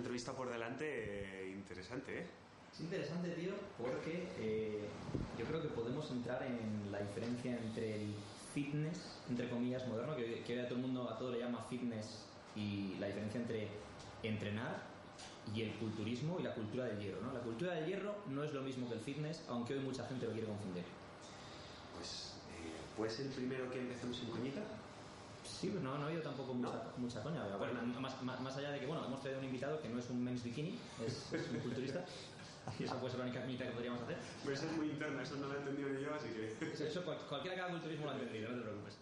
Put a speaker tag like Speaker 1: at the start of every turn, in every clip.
Speaker 1: entrevista por delante eh, interesante, ¿eh?
Speaker 2: Es interesante, tío, porque eh, yo creo que podemos entrar en la diferencia entre el fitness, entre comillas, moderno, que, que hoy a todo el mundo, a todo le llama fitness, y la diferencia entre entrenar y el culturismo y la cultura del hierro, ¿no? La cultura del hierro no es lo mismo que el fitness, aunque hoy mucha gente lo quiere confundir.
Speaker 1: Pues, eh, ¿puede ser el primero que empecemos en coñita?
Speaker 2: Sí, no, no ha habido tampoco mucha,
Speaker 1: No.
Speaker 2: mucha coña. pero
Speaker 1: Bueno.
Speaker 2: más, más, allá de que, bueno, hemos traído un invitado que no es un men's bikini, es, es un culturista, y esa puede ser la única coñita que podríamos hacer.
Speaker 1: Pues es muy interna, eso no lo he entendido ni yo, así que...
Speaker 2: Eso, eso cual- cualquiera que haga culturismo lo ha entendido, no te preocupes.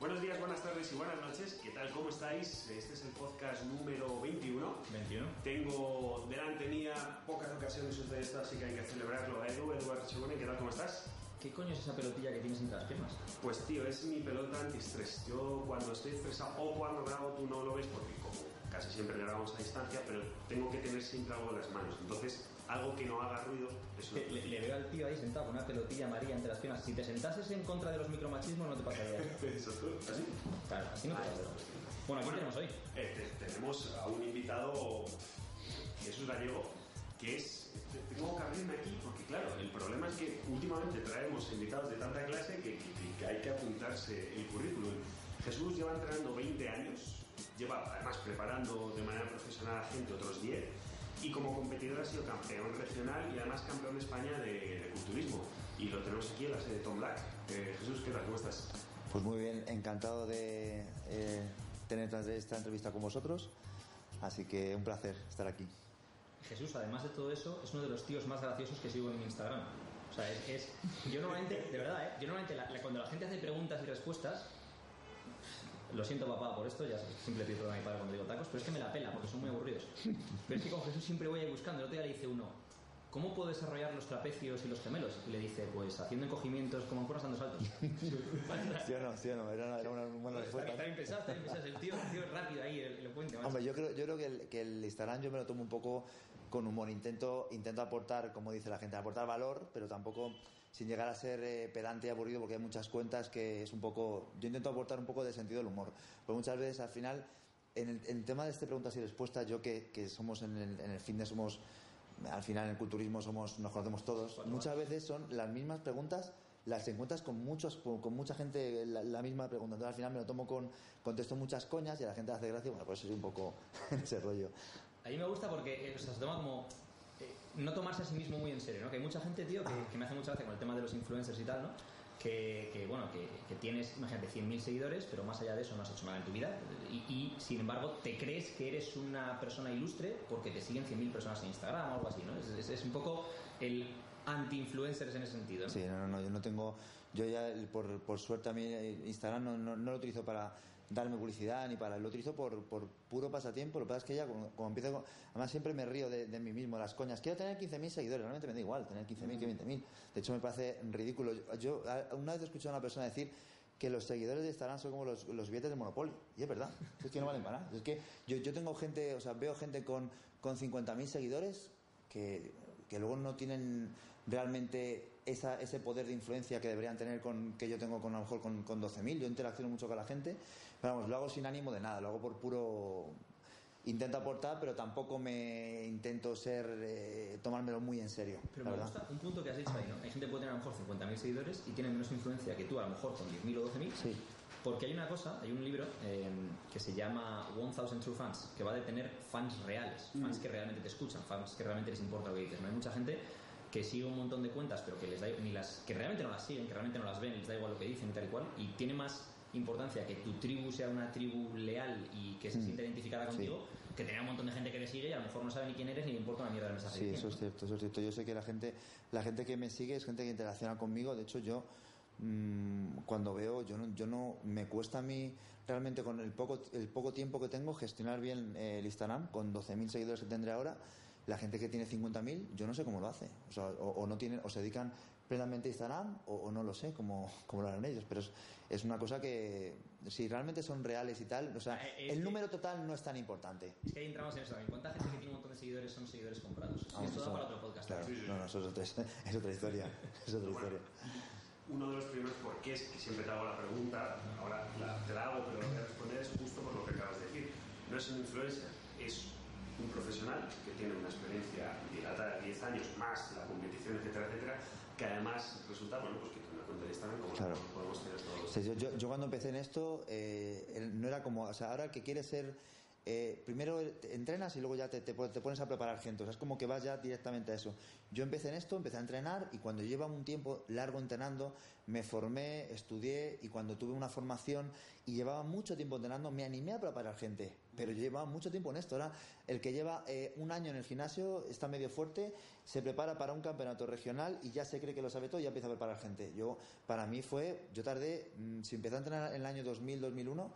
Speaker 1: Buenos días, buenas tardes y buenas noches. ¿Qué tal? ¿Cómo estáis? Este es el podcast número 21.
Speaker 2: 21.
Speaker 1: Tengo delante mía pocas ocasiones de esto, así que hay que celebrarlo. Edu, Eduardo Chegone, ¿qué tal? ¿Cómo estás?
Speaker 2: ¿Qué coño es esa pelotilla que tienes entre las piernas?
Speaker 1: Pues tío, es mi pelota antiestrés. Yo cuando estoy estresado o cuando grabo tú no lo ves porque como casi siempre grabamos a distancia, pero tengo que tener siempre algo en las manos. Entonces, algo que no haga ruido es una
Speaker 2: Le, le- veo al tío ahí sentado con una pelotilla amarilla entre las piernas. Si te sentases en contra de los micromachismos no te pasaría.
Speaker 1: Eso tú, ¿así?
Speaker 2: Claro, así no te
Speaker 1: Ah,
Speaker 2: pasaría. Bueno, ¿qué tenemos hoy?
Speaker 1: Eh, te- tenemos a un invitado, Jesús Gallego, que es... te- Tengo que abrirme aquí porque, claro, el problema es que últimamente traemos invitados de tanta clase que, que- que hay que apuntarse el currículum. Jesús lleva entrenando 20 años, lleva además preparando de manera profesional a gente otros 10 y como competidor ha sido campeón regional y además campeón de España de, de culturismo. Y lo tenemos aquí en la sede de Tom Black. Eh, Jesús, ¿qué tal? ¿Cómo estás?
Speaker 3: Pues muy bien, encantado de eh, tener esta entrevista con vosotros. Así que un placer estar aquí.
Speaker 2: Jesús, además de todo eso, es uno de los tíos más graciosos que sigo en mi Instagram. O sea, es... es- yo normalmente, de verdad, ¿eh? Yo normalmente la- la- cuando la gente hace preguntas y respuestas, lo siento papá por esto, ya siempre pido perdón a mi padre cuando digo tacos, pero es que me la pela porque son muy aburridos. Pero es que con Jesús siempre voy ahí buscando. El otro día le dice uno, ¿cómo puedo desarrollar los trapecios y los gemelos? Y le dice, pues haciendo encogimientos como en dando saltos.
Speaker 3: ¿Sí o no? ¿Sí o no? Era una, era una buena
Speaker 2: Está
Speaker 3: respuesta.
Speaker 2: está bien pensado, está bien pensado. El tío, el tío es rápido ahí, el- macho.
Speaker 3: Hombre, yo creo, yo creo que, el, que el Instagram yo me lo tomo un poco con humor. Intento, intento aportar, como dice la gente, aportar valor, pero tampoco sin llegar a ser eh, pedante y aburrido, porque hay muchas cuentas que es un poco. Yo intento aportar un poco de sentido del humor. Porque muchas veces al final, en el, en el tema de este preguntas y respuestas, yo que, que somos en el, en el fitness, somos. Al final en el culturismo somos, nos conocemos todos.
Speaker 2: Cuatro
Speaker 3: Muchas veces son las mismas preguntas las encuentras con muchos con, mucha gente la, la misma pregunta entonces al final me lo tomo con contesto muchas coñas y a la gente le hace gracia bueno pues soy un poco ese rollo
Speaker 2: A mí me gusta porque eh, o sea, se toma como eh, no tomarse a sí mismo muy en serio, ¿no? Que hay mucha gente, tío, que, me hace mucha gracia con el tema de los influencers y tal, ¿no? Que, que, bueno, que, que tienes, imagínate, 100.000 seguidores, pero más allá de eso no has hecho nada en tu vida. Y, sin embargo, te crees que eres una persona ilustre porque te siguen 100.000 personas en Instagram o algo así, ¿no? Es, un poco el anti-influencers en ese sentido,
Speaker 3: sí no no no yo no tengo yo ya por, por suerte a mí eh, Instagram no, no lo utilizo para darme publicidad ni para lo utilizo por, por puro pasatiempo lo que pasa es que ya como, como empiezo con- además siempre me río de, de mí mismo las coñas quiero tener 15.000 seguidores realmente me da igual tener 15.000 que 20.000 de hecho me parece ridículo yo, una vez he escuchado a una persona decir que los seguidores de Instagram son como los, los billetes de Monopoly. Y es verdad, es que no valen para nada. Es que yo, yo tengo gente, o sea, veo gente con, con 50.000 seguidores que, que luego no tienen realmente esa, ese poder de influencia que deberían tener con que yo tengo con a lo mejor con, con 12.000. Yo interacciono mucho con la gente, pero vamos, lo hago sin ánimo de nada, lo hago por puro intento aportar, pero tampoco me intento ser eh, tomármelo muy en serio.
Speaker 2: Pero me
Speaker 3: verdad.
Speaker 2: gusta un punto que has dicho ahí, ¿no? Hay gente que puede tener a lo mejor 50.000 seguidores y tiene menos influencia que tú, a lo mejor con 10.000 o 12.000.
Speaker 3: Sí.
Speaker 2: Porque hay una cosa, hay un libro eh, que se llama 1000 True Fans, que va de tener fans reales, fans que realmente te escuchan, fans que realmente les importa lo que dices. ¿no? Hay mucha gente que sigue un montón de cuentas, pero que les da ni las que realmente no las siguen, que realmente no las ven, les da igual lo que dicen y tal y cual, y tiene más importancia que tu tribu sea una tribu leal y que se sienta identificada
Speaker 3: Sí.
Speaker 2: contigo, que tener un montón de gente que te sigue y a lo mejor no sabe ni quién eres ni le importa una mierda el mensaje.
Speaker 3: Sí, eso es cierto, eso es cierto. Yo sé que la gente, la gente que me sigue es gente que interacciona conmigo. De hecho, yo mm, cuando veo, yo no, yo no, me cuesta a mí realmente con el poco, el poco tiempo que tengo gestionar bien eh, el Instagram con 12.000 seguidores que tendré ahora. La gente que tiene 50.000, yo no sé cómo lo hace. O, sea, o, o no tienen, o se dedican plenamente a Instagram, o, o no lo sé cómo, cómo lo harán ellos. Pero es, es una cosa que, si realmente son reales y tal, o sea,
Speaker 2: Ah, es
Speaker 3: el
Speaker 2: que-
Speaker 3: número total no es tan importante.
Speaker 2: Es que ahí entramos en eso también. ¿Cuánta gente que tiene un montón de seguidores son seguidores comprados?
Speaker 3: Ah,
Speaker 2: y esto da
Speaker 3: eso-
Speaker 2: para otro podcast.
Speaker 3: claro.
Speaker 1: Sí, sí.
Speaker 3: No, no, eso es otra, es otra historia. Es otra historia.
Speaker 1: uno de los primeros porqués que siempre te hago la pregunta, ahora la, te la hago, pero lo voy a responder es justo por lo que acabas de decir. No es un influencer, es un profesional que tiene una experiencia dilatada de 10 años más la competición, etcétera, etcétera, que además resulta, bueno, pues que una cuenta de Instagram como
Speaker 3: Claro.
Speaker 1: podemos tener todos.
Speaker 3: Sí, yo, yo- cuando empecé en esto, eh, no era como, o sea, ahora el que quiere ser, eh, primero entrenas y luego ya te pones a preparar gente, o sea, es como que vas ya directamente a eso. Yo empecé en esto, empecé a entrenar y cuando llevaba un tiempo largo entrenando, me formé, estudié y cuando tuve una formación y llevaba mucho tiempo entrenando, me animé a preparar gente, pero yo llevaba mucho tiempo en esto. Ahora, el que lleva eh, un año en el gimnasio está medio fuerte, se prepara para un campeonato regional y ya se cree que lo sabe todo y ya empieza a preparar gente. Yo, para mí fue, yo tardé, mm, si empecé a entrenar en el año 2000, 2001,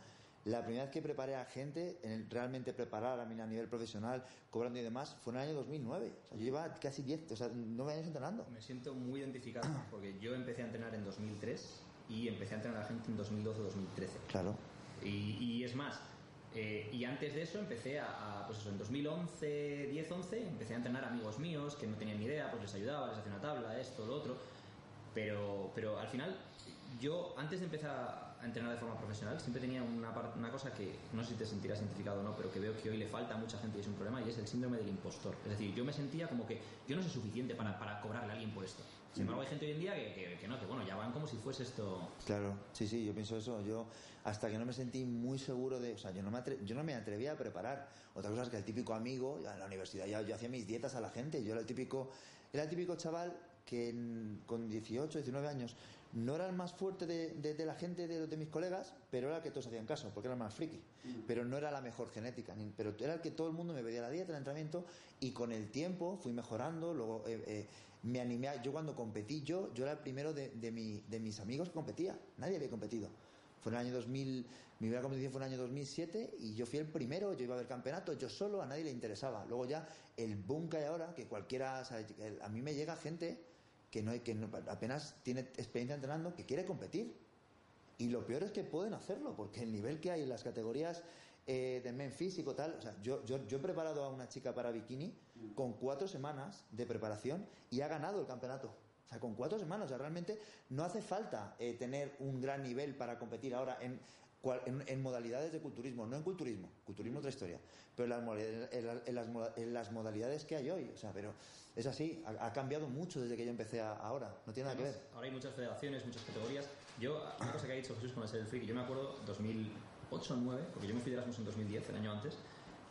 Speaker 3: la primera vez que preparé a gente, en el- realmente preparar a mí a nivel profesional, cobrando y demás, fue en el año 2009. O sea, yo llevaba casi 10, o sea, 9 años entrenando.
Speaker 2: Me siento muy identificado porque yo empecé a entrenar en 2003 y empecé a entrenar a gente en 2012-2013.
Speaker 3: Claro.
Speaker 2: Y, y es más, eh, y antes de eso empecé a, a, pues eso, en 2011, 10-11, empecé a entrenar a amigos míos que no tenían ni idea, pues les ayudaba, les hacía una tabla, esto, lo otro. Pero, pero al final, yo antes de empezar a a entrenar de forma profesional, siempre tenía una, una cosa que no sé si te sentirás identificado o no, pero que veo que hoy le falta a mucha gente y es un problema, y es el síndrome del impostor. Es decir, yo me sentía como que yo no soy suficiente para, para cobrarle a alguien por esto. Sin embargo, hay gente hoy en día que, que- que no, que bueno, ya van como si fuese esto.
Speaker 3: Claro, sí, sí, yo pienso eso. Yo hasta que no me sentí muy seguro de, o sea, yo no me, atre- yo no me atrevía a preparar. Otra cosa es que el típico amigo, en la universidad ya yo hacía mis dietas a la gente. Yo era el típico, era el típico chaval que en- con 18, 19 años no era el más fuerte de, de- de la gente, de, de mis colegas, pero era el que todos hacían caso, porque era el más friki. Pero no era la mejor genética, ni- pero era el que todo el mundo me pedía la dieta, el entrenamiento, y con el tiempo fui mejorando, luego eh, eh, me animé, a- yo cuando competí, yo, yo era el primero de, de, mi- de mis amigos que competía, nadie había competido. Fue en el año 2000, mi primera competición fue en el año 2007 y yo fui el primero, yo iba a ver campeonato, yo solo, a nadie le interesaba. Luego ya el boom que hay ahora, que cualquiera, o sea, que a mí me llega gente que, no, hay- que apenas tiene experiencia entrenando, que quiere competir. Y lo peor es que pueden hacerlo, porque el nivel que hay en las categorías eh, de men físico, tal. O sea, yo, yo, yo he preparado a una chica para bikini con cuatro semanas de preparación y ha ganado el campeonato. O sea, con cuatro semanas. O sea, realmente no hace falta eh, tener un gran nivel para competir ahora en, cual- en, en modalidades de culturismo, no en culturismo. Culturismo es otra historia. Pero en las, modalidades- en las- en las las modalidades que hay hoy. O sea, pero es así. Ha, ha cambiado mucho desde que yo empecé a- ahora. No tiene nada que ver.
Speaker 2: Además, Ahora hay muchas federaciones, muchas categorías. Yo, una cosa que ha dicho Jesús con el ser friki, yo me acuerdo 2008 o 2009, porque yo me fui de Erasmus en 2010, el año antes.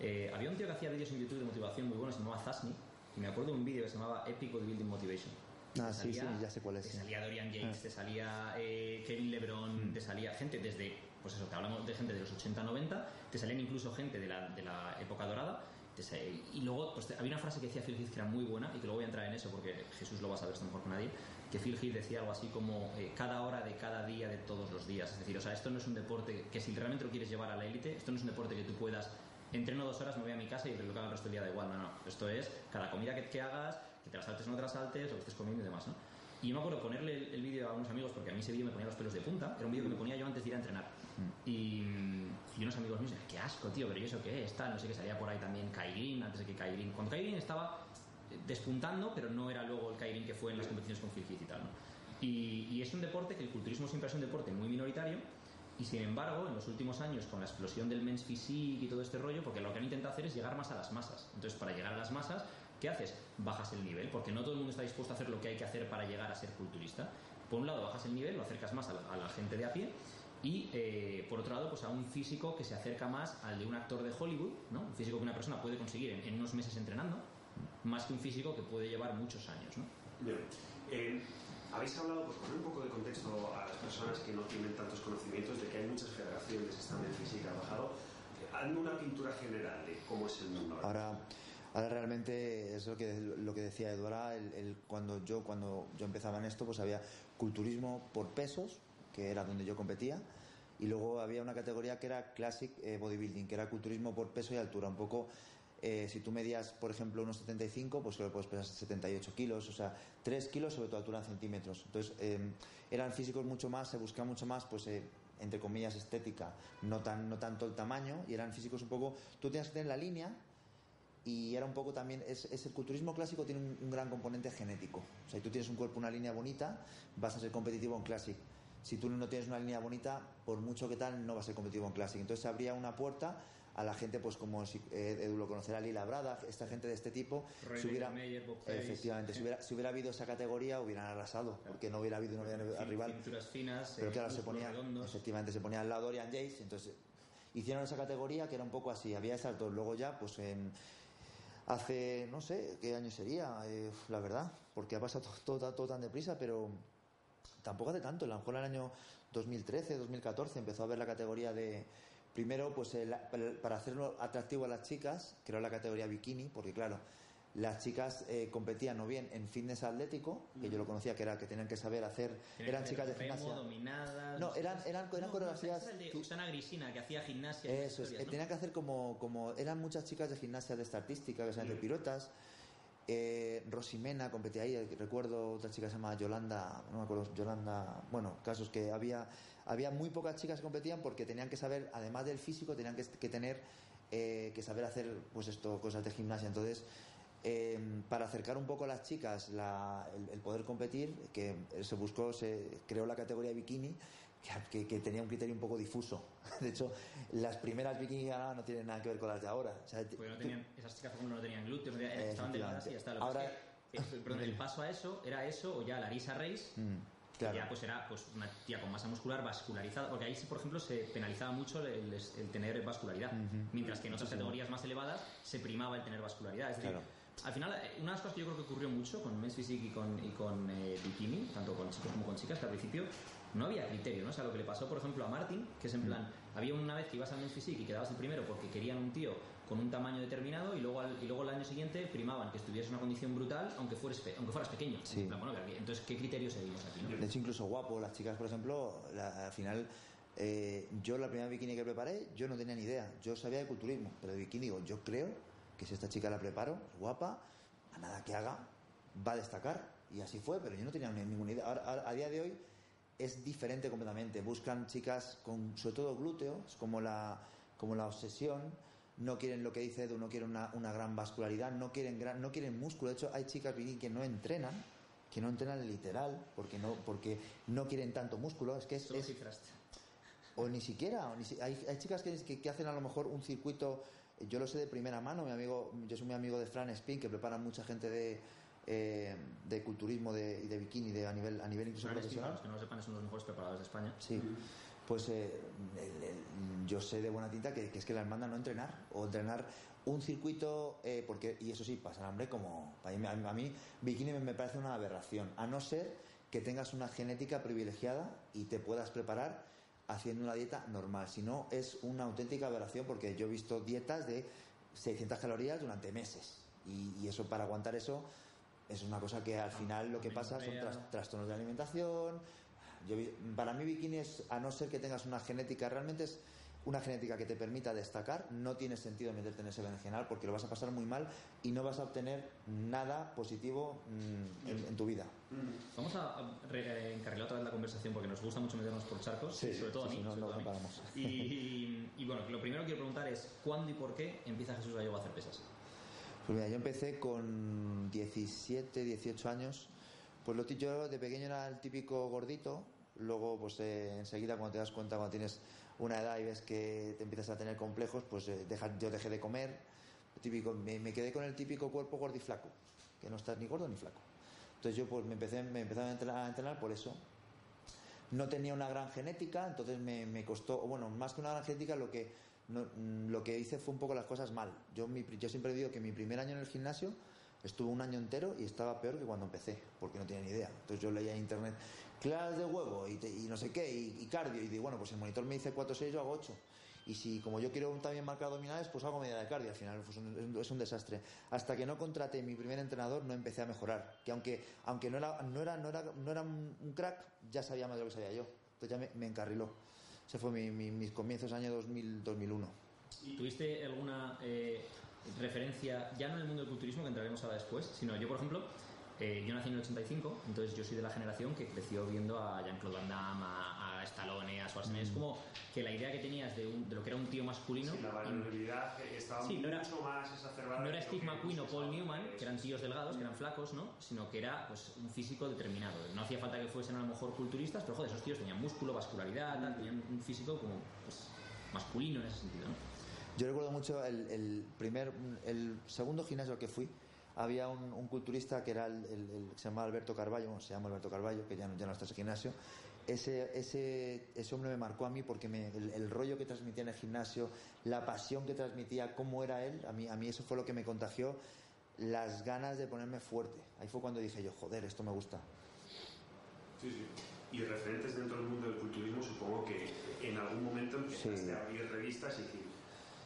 Speaker 2: eh, había un tío que hacía vídeos en YouTube de motivación muy buenos, se llamaba Zasni, y me acuerdo de un vídeo que se llamaba Epic Building Motivation.
Speaker 3: Ah, sí, sí, ya sé cuál es,
Speaker 2: Te
Speaker 3: sí.
Speaker 2: salía Dorian Yates,
Speaker 3: Ah.
Speaker 2: te salía eh, Kevin LeBron, te salía gente desde, pues eso, te hablamos de gente de los 80-90, te salían incluso gente de la, de la época dorada. y luego pues, había una frase que decía Phil Heath que era muy buena y que luego voy a entrar en eso porque Jesús lo va a saber esto mejor que nadie. Que Phil Heath decía algo así como eh, cada hora de cada día de todos los días. Es decir, o sea, esto no es un deporte que si realmente lo quieres llevar a la élite, esto no es un deporte que tú puedas entreno dos horas, me voy a mi casa y lo que haga el resto del día da igual. No, no. Esto es cada comida que, que hagas, que te la saltes o no te la saltes, lo que estés comiendo y demás, ¿no? Y yo me acuerdo ponerle el, el vídeo a unos amigos, porque a mí ese vídeo me ponía los pelos de punta. Era un vídeo que me ponía yo antes de ir a entrenar. Y, y unos amigos míos, qué asco, tío, pero ¿y eso qué es? Tal, no sé qué salía por ahí también Kairin, antes de que Kairin. Cuando Kairin estaba eh, despuntando, pero no era luego el Kairin que fue en las competiciones con Heath y tal, ¿no? Y, y es un deporte que el culturismo siempre es un deporte muy minoritario. Y sin embargo, en los últimos años, con la explosión del men's physique y todo este rollo, porque lo que han intentado hacer es llegar más a las masas. Entonces, para llegar a las masas, ¿qué haces? Bajas el nivel, porque no todo el mundo está dispuesto a hacer lo que hay que hacer para llegar a ser culturista. Por un lado, bajas el nivel, lo acercas más a la, a la gente de a pie, y eh, por otro lado, pues a un físico que se acerca más al de un actor de Hollywood, ¿no? Un físico que una persona puede conseguir en, en unos meses entrenando, más que un físico que puede llevar muchos años, ¿no?
Speaker 1: Bien. Eh, habéis hablado, por poner un poco de contexto a las personas que no tienen tantos conocimientos, de que hay muchas federaciones, están en física, bajado. Hazme una pintura general de cómo es el mundo. ahora.
Speaker 3: Ahora, ahora realmente es lo que, lo que decía Eduardo, el, el- cuando, yo, cuando yo empezaba en esto, pues había culturismo por pesos, que era donde yo competía, y luego había una categoría que era Classic eh, Bodybuilding, que era culturismo por peso y altura, un poco... eh, si tú medías, por ejemplo, unos 75, pues solo puedes pesar 78 kilos, o sea, 3 kilos sobre tu altura en centímetros. Entonces, eh, eran físicos mucho más, se buscaba mucho más, pues, eh, entre comillas, estética, no, tan, no tanto el tamaño, y eran físicos un poco... Tú tienes que tener la línea y era un poco también, es, es el culturismo clásico tiene un, un gran componente genético. O sea, si tú tienes un cuerpo, una línea bonita, vas a ser competitivo en Classic. Si tú no tienes una línea bonita, por mucho que tal, no vas a ser competitivo en Classic. Entonces abría una puerta a la gente, pues como eh, Edu lo conocerá, Lila Brada, esta gente de este tipo, si hubiera,
Speaker 2: Meyer,
Speaker 3: efectivamente, si hubiera, si hubiera habido esa categoría, hubieran arrasado, porque no hubiera habido no hubiera rival.
Speaker 2: Cinturas finas,
Speaker 3: Pero
Speaker 2: eh,
Speaker 3: claro, se ponía,
Speaker 2: redondos.
Speaker 3: efectivamente, se ponía al lado Dorian Yates, entonces hicieron esa categoría que era un poco así, había esas dos. Luego ya, pues en, hace, no sé, qué año sería, eh, la verdad, porque ha pasado todo, todo, tan deprisa, pero tampoco hace tanto, a lo mejor en el año 2013, 2014 empezó a ver la categoría de, primero, pues el- para hacerlo atractivo a las chicas, creó la categoría bikini, porque claro, las chicas eh, competían o bien en fitness atlético, que yo lo conocía, que era que tenían que saber hacer, eran chicas de gimnasia.
Speaker 2: dominadas,
Speaker 3: No, eran- eran- eran
Speaker 2: No,
Speaker 3: coreografías
Speaker 2: el de Susana Grisina, que hacía gimnasia.
Speaker 3: Eso es, eh,
Speaker 2: ¿no?
Speaker 3: tenían que hacer como, como eran muchas chicas de gimnasia de esta artística que saben hacer piruetas. Eh, Rosimena competía ahí, eh, recuerdo otra chica que se llama Yolanda, no me acuerdo, Yolanda, bueno, casos que había, había muy pocas chicas que competían porque tenían que saber, además del físico, tenían que, que tener, eh, que saber hacer, pues esto, cosas de gimnasia. Entonces, eh, para acercar un poco a las chicas la- el, el poder competir, que se buscó, se creó la categoría bikini, que, que- que tenía un criterio un poco difuso. De hecho, las primeras bikini que ganaban no tienen nada que ver con las de ahora. O sea,
Speaker 2: Porque no tenían, esas chicas, ejemplo, no tenían glúteos,
Speaker 3: Eh,
Speaker 2: estaban delgadas y ya está. Lo
Speaker 3: Ahora-
Speaker 2: es que, eh, perdón, el paso a eso era eso, o ya Larisa Reis,
Speaker 3: Mm,
Speaker 2: que
Speaker 3: claro.
Speaker 2: ya pues era pues, una tía con masa muscular vascularizada, porque ahí, por ejemplo, se penalizaba mucho el, el tener vascularidad, mientras que en otras categorías más elevadas se primaba el tener vascularidad. Es decir,
Speaker 3: Claro.
Speaker 2: Al final, eh, una de las cosas que yo creo que ocurrió mucho con Men's Physique y con, y con eh, Bikini, tanto con chicos como con chicas, que al principio no había criterio, ¿no? O sea, lo que le pasó, por ejemplo, a Martin, que es en plan, había una vez que ibas al Men's Physique y quedabas el primero porque querían un tío con un tamaño determinado y luego, al- y luego el año siguiente primaban que estuvieras en una condición brutal aunque fueras, aunque fueras pequeño.
Speaker 3: Sí.
Speaker 2: En plan, bueno, entonces, ¿qué criterio seguimos aquí, no?
Speaker 3: De hecho, incluso guapo, las chicas, por ejemplo, la- al final, eh, yo la primera bikini que preparé, yo no tenía ni idea. Yo sabía de culturismo, pero de bikini digo, yo creo que si esta chica la preparo, es guapa, a nada que haga, va a destacar. Y así fue, pero yo no tenía ni- ninguna idea. Ahora, a día de hoy es diferente completamente. Buscan chicas con, sobre todo glúteos, como la, como la obsesión. No quieren lo que dice Edu, no quieren una, una gran vascularidad, no quieren, gran, no quieren músculo. De hecho, hay chicas que no entrenan, que no entrenan literal, porque no, porque no quieren tanto músculo. Es que es, es- o ni siquiera, o ni si- hay, hay chicas que, que, que hacen a lo mejor un circuito, yo lo sé de primera mano, mi amigo, yo soy muy amigo de Fran Spin, que prepara mucha gente de, eh, de culturismo de, y de bikini de, a, nivel, a nivel incluso
Speaker 2: Fran Espín, para
Speaker 3: profesional.
Speaker 2: los que no lo sepan, es uno de los mejores preparadores de España.
Speaker 3: Sí, pues eh, el- el- yo sé de buena tinta que, que es que las mandan no entrenar o entrenar un circuito, eh, porque y eso sí, pasan hambre como a mí, a mí bikini me, me parece una aberración, a no ser que tengas una genética privilegiada y te puedas preparar haciendo una dieta normal, si no es una auténtica aberración porque yo he visto dietas de 600 calorías durante meses y, y eso para aguantar eso es una cosa que al final lo que pasa son tras- trastornos de alimentación, yo para mí bikini es, a no ser que tengas una genética, realmente es una genética que te permita destacar, no tiene sentido meterte en ese berenjenal porque lo vas a pasar muy mal y no vas a obtener nada positivo mm, en, en tu vida.
Speaker 2: Vamos a eh, encarrilar otra vez la conversación porque nos gusta mucho meternos por charcos,
Speaker 3: Sí,
Speaker 2: sobre todo
Speaker 3: sí,
Speaker 2: a mí.
Speaker 3: sí, no- no-
Speaker 2: a mí. Y, y- y bueno, lo primero que quiero preguntar es ¿cuándo y por qué empieza Jesús Gallego a hacer pesas?
Speaker 3: Pues mira, yo empecé con 17, 18 años. Pues lo yo de pequeño era el típico gordito. Luego, pues eh, enseguida cuando te das cuenta, cuando tienes una edad y ves que te empiezas a tener complejos, pues eh, yo dejé de comer. Típico, me, quedé con el típico cuerpo gordiflaco, que no estás ni gordo ni flaco. Entonces yo pues me empecé, me empecé a entrenar, por eso. No tenía una gran genética, entonces me, me costó, bueno, más que una gran genética, lo que, mm, lo que hice fue un poco las cosas mal. Yo, mi yo siempre digo que mi primer año en el gimnasio estuve un año entero y estaba peor que cuando empecé, porque no tenía ni idea. Entonces yo leía en internet clases de huevo y, te- y no sé qué, y, y cardio, y digo, bueno, pues el monitor me dice 4 6, yo hago 8. Y si como yo quiero también marcar abdominales, pues hago media de cardio. Al final pues, un- es un- es un desastre. Hasta que no contraté mi primer entrenador, no empecé a mejorar. Que aunque, aunque no, era, no, era, no, era, no era un crack, ya sabía más de lo que sabía yo. Entonces ya me, me encarriló. Ese fue mi- mi- mis comienzos, año 2000, 2001.
Speaker 2: ¿Tuviste alguna eh, referencia, ya no en el mundo del culturismo, que entraremos ahora después, sino yo, por ejemplo, Eh, yo nací en el 85, entonces yo soy de la generación que creció viendo a Jean-Claude Van Damme, a, a Stallone, a Schwarzenegger. Es como que la idea que tenías de, un- de lo que era un tío masculino.
Speaker 1: Sí, la variabilidad estaba
Speaker 2: Sí, no era-
Speaker 1: mucho más exacerbada.
Speaker 2: no era Steve
Speaker 1: que
Speaker 2: McQueen o Paul Newman, que eran tíos delgados, que eran flacos, ¿no? Sino que era pues, un físico determinado. No hacía falta que fuesen a lo mejor culturistas, pero joder, esos tíos tenían músculo, vascularidad, tal, tenían un físico como pues, masculino en ese sentido, ¿no?
Speaker 3: Yo recuerdo mucho el, el primer, el segundo gimnasio al que fui. Había un, un culturista que era el, el- el- se llamaba Alberto Carballo, bueno, se llama Alberto Carballo, que ya no, ya no está en ese gimnasio. Ese, ese, ese hombre me marcó a mí porque me- el, el rollo que transmitía en el gimnasio, la pasión que transmitía, cómo era él, a mí, a mí eso fue lo que me contagió las ganas de ponerme fuerte. Ahí fue cuando dije yo, joder, esto me gusta.
Speaker 1: Sí, sí. Y referentes dentro del mundo del culturismo, supongo que en algún momento empezaste
Speaker 3: Sí.
Speaker 1: a abrir revistas y decir.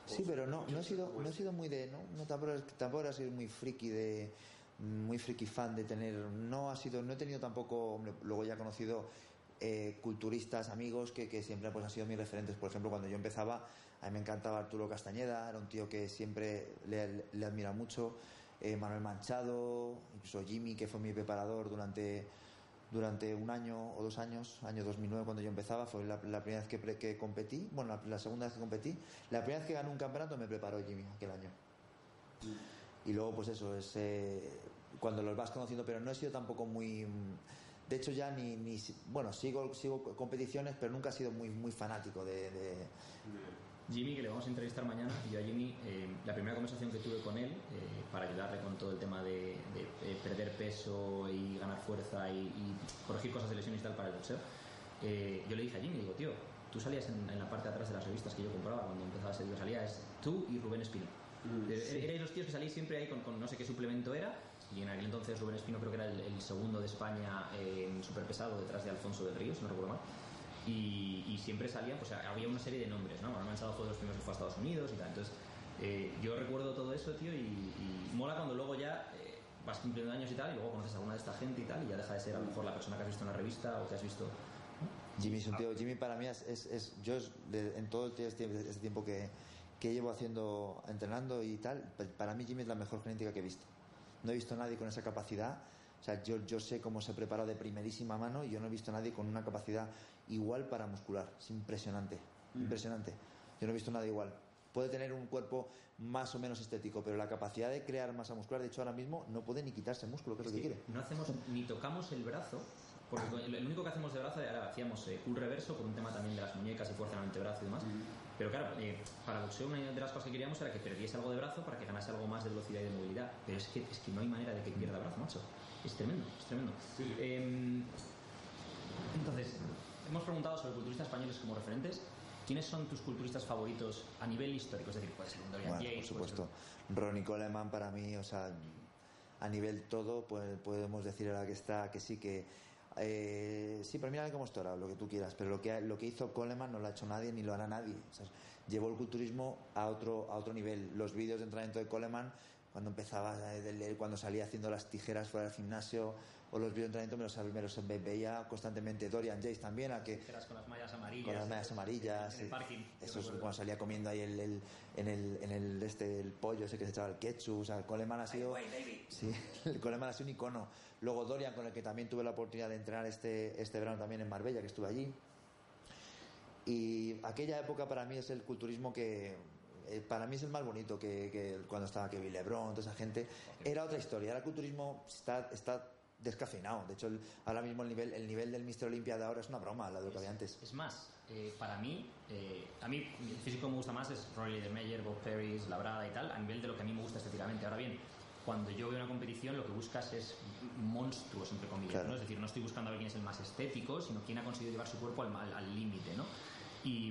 Speaker 3: Sí, pero no, no he sido, no he sido muy de, no, no tampoco, tampoco he sido muy friki de, muy friki fan de tener, no ha sido, no he tenido tampoco, hombre, luego ya he conocido eh, culturistas, amigos que, que siempre pues han sido mis referentes. Por ejemplo, cuando yo empezaba, a mí me encantaba Arturo Castañeda, era un tío que siempre le, le admira mucho, eh, Manuel Manchado, incluso Jimmy, que fue mi preparador durante durante un año o dos años, año 2009 cuando yo empezaba, fue la, primera vez que, que competí, bueno, la, segunda vez que competí, la primera vez que gané un campeonato me preparó Jimmy aquel año. Y luego pues eso, es eh, cuando los vas conociendo, pero no he sido tampoco muy... De hecho ya ni, ni bueno, sigo, sigo competiciones, pero nunca he sido muy, muy fanático de-
Speaker 2: Jimmy, que le vamos a entrevistar mañana, y yo a Jimmy, eh, la primera conversación que tuve con él, eh, para ayudarle con todo el tema de, de, eh, perder peso y ganar fuerza y, y corregir cosas de lesiones y tal para el boxeo, eh, yo le dije a Jimmy, digo, tío, tú salías en, en la parte de atrás de las revistas que yo compraba cuando empezaba a ser yo salía, es tú y Rubén Espino. Eh, Erais los tíos que salís siempre ahí con, con no sé qué suplemento era, y en aquel entonces Rubén Espino creo que era el, el segundo de España eh, en superpesado detrás de Alfonso del Río, si no recuerdo mal. Y, y siempre salían, pues había una serie de nombres, ¿no? Manuel Manchado fue de los primeros que fue a Estados Unidos y tal. Entonces, eh, yo recuerdo todo eso, tío, y, y mola cuando luego ya eh, vas cumpliendo años y tal, y luego conoces a alguna de esta gente y tal, y ya deja de ser a lo mejor la persona que has visto en la revista o que has visto.
Speaker 3: Jimmy es un tío, Jimmy para mí es, es, es- yo es de- en todo el tie- este, este tiempo que, que llevo haciendo, entrenando y tal, pa- para mí Jimmy es la mejor genética que he visto. No he visto a nadie con esa capacidad. O sea, yo, yo sé cómo se prepara de primerísima mano y yo no he visto a nadie con una capacidad igual para muscular. Es impresionante, impresionante. Yo no he visto a nadie igual. Puede tener un cuerpo más o menos estético, pero la capacidad de crear masa muscular, de hecho ahora mismo no puede ni quitarse músculo, que es lo que quiere.
Speaker 2: No hacemos ni tocamos el brazo, porque el único que hacemos de brazo era hacíamos eh, cool reverso por un tema también de las muñecas y fuerza en el antebrazo y demás. Pero claro, eh, para boxeo una de las cosas que queríamos era que perdiese algo de brazo para que ganase algo más de velocidad y de movilidad. Pero es que, es que no hay manera de que pierda brazo, macho. Es tremendo, es tremendo. Em, entonces, hemos preguntado sobre culturistas españoles como referentes. ¿Quiénes son tus culturistas favoritos a nivel histórico? Es decir, puede ser un Dorian
Speaker 3: Bueno,
Speaker 2: Yates,
Speaker 3: por
Speaker 2: puede ser-
Speaker 3: supuesto. Ronnie Coleman para mí, o sea, a nivel todo, pues podemos decir ahora que está, que sí, que eh, sí, pero mira cómo está lo que tú quieras, pero lo que, lo que hizo Coleman no lo ha hecho nadie ni lo hará nadie. O sea, llevó el culturismo a otro, a otro nivel. Los vídeos de entrenamiento de Coleman, cuando empezaba, eh, cuando salía haciendo las tijeras fuera del gimnasio, o los de entrenamiento me los, me los veía constantemente. Dorian Jace también, a que
Speaker 2: con las mallas amarillas.
Speaker 3: con las medias amarillas.
Speaker 2: En el
Speaker 3: sí.
Speaker 2: parking.
Speaker 3: Eso es cuando salía comiendo ahí el, el- en el, en el este el pollo ese que se echaba el ketchup. O sea, el Coleman ha sido. Sí, el Coleman ha sido un icono. Luego Dorian, con el que también tuve la oportunidad de entrenar este, este verano también en Marbella, que estuve allí. Y aquella época para mí es el culturismo que. eh, para mí es el más bonito que, que cuando estaba Kevin Lebron, toda esa gente. Era otra historia. Ahora el culturismo está, está descafeinado. De hecho, el- ahora mismo el nivel, el nivel del Mister Olympia de ahora es una broma, la de lo que había antes.
Speaker 2: Es más, eh, para mí, eh, a mí el físico que me gusta más es Rory Ledermeyer, Bob Ferris, Labrada y tal, a nivel de lo que a mí me gusta estéticamente. Ahora bien, cuando yo veo una competición, lo que buscas es monstruos, entre comillas.
Speaker 3: Claro.
Speaker 2: ¿no? Es decir, no estoy buscando a ver quién es el más estético, sino quién ha conseguido llevar su cuerpo al límite, ¿no? Y,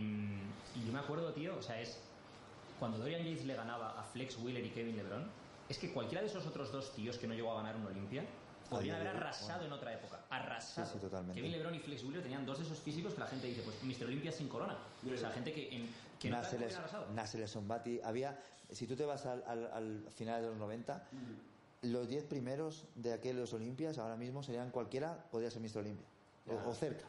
Speaker 2: y yo me acuerdo, tío, o sea, es cuando Dorian Yates le ganaba a Flex Wheeler y Kevin LeBron, es que cualquiera de esos otros dos tíos que no llegó a ganar un Olympia podrían haber arrasado en otra época. Arrasado.
Speaker 3: Sí, sí, totalmente.
Speaker 2: Kevin LeBron y Flex Wheeler tenían dos de esos físicos que la gente dice, pues Mr. Olympia sin corona. O sea, gente que en, que hubiera arrasado.
Speaker 3: Nasser Sombati había si tú te vas al, al, al final de los 90 los 10 primeros de aquellos Olimpias ahora mismo serían cualquiera podría ser Mr. Olimpia o, o cerca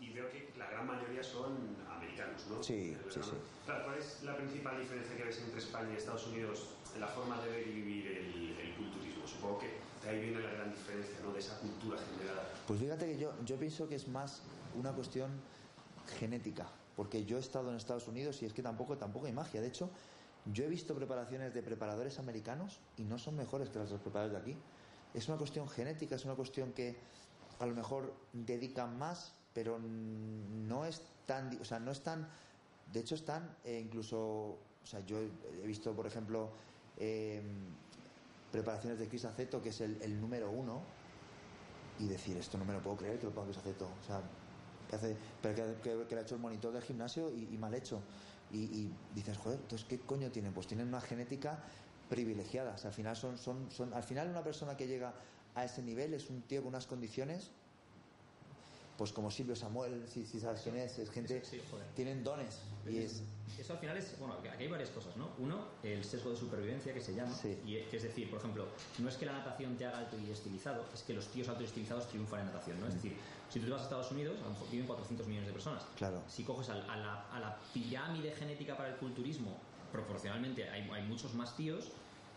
Speaker 1: Y veo que la gran mayoría son americanos, ¿no?
Speaker 3: Sí, sí, sí.
Speaker 1: Claro, ¿Cuál es la principal diferencia que ves entre España y Estados Unidos en la forma de ver y vivir el, el culturismo? Supongo que De ahí viene la gran diferencia, ¿no? De esa cultura generada.
Speaker 3: Pues fíjate que yo, yo pienso que es más una cuestión genética, porque yo he estado en Estados Unidos y es que tampoco, tampoco hay magia. De hecho, yo he visto preparaciones de preparadores americanos y no son mejores que las de los preparadores de aquí. Es una cuestión genética, es una cuestión que a lo mejor dedican más, pero no es tan, o sea, no es tan, de hecho están eh, incluso, o sea, yo he visto, por ejemplo, eh, preparaciones de Chris Aceto, que es el, número uno, y decir, esto no me lo puedo creer que lo ponga Chris Aceto, o sea, que hace, pero que, que, le ha hecho el monitor del gimnasio y, mal hecho. Y, dices, joder, entonces, ¿qué coño tienen? Pues tienen una genética privilegiada. al final son, son, son, al final una persona que llega a ese nivel es un tío con unas condiciones pues como Silvio Samuel, si, sabes quién es, es gente, tienen dones. Y es...
Speaker 2: Eso al final es, bueno, aquí hay varias cosas, ¿no? Uno, el sesgo de supervivencia que se llama, y que es decir, por ejemplo, no es que la natación te haga alto y estilizado, es que los tíos alto y estilizados triunfan en natación, ¿no? Es decir, si tú te vas a Estados Unidos, a lo mejor viven 400 millones de personas.
Speaker 3: Claro.
Speaker 2: Si coges a, la, a la, pirámide genética para el culturismo, proporcionalmente hay, hay muchos más tíos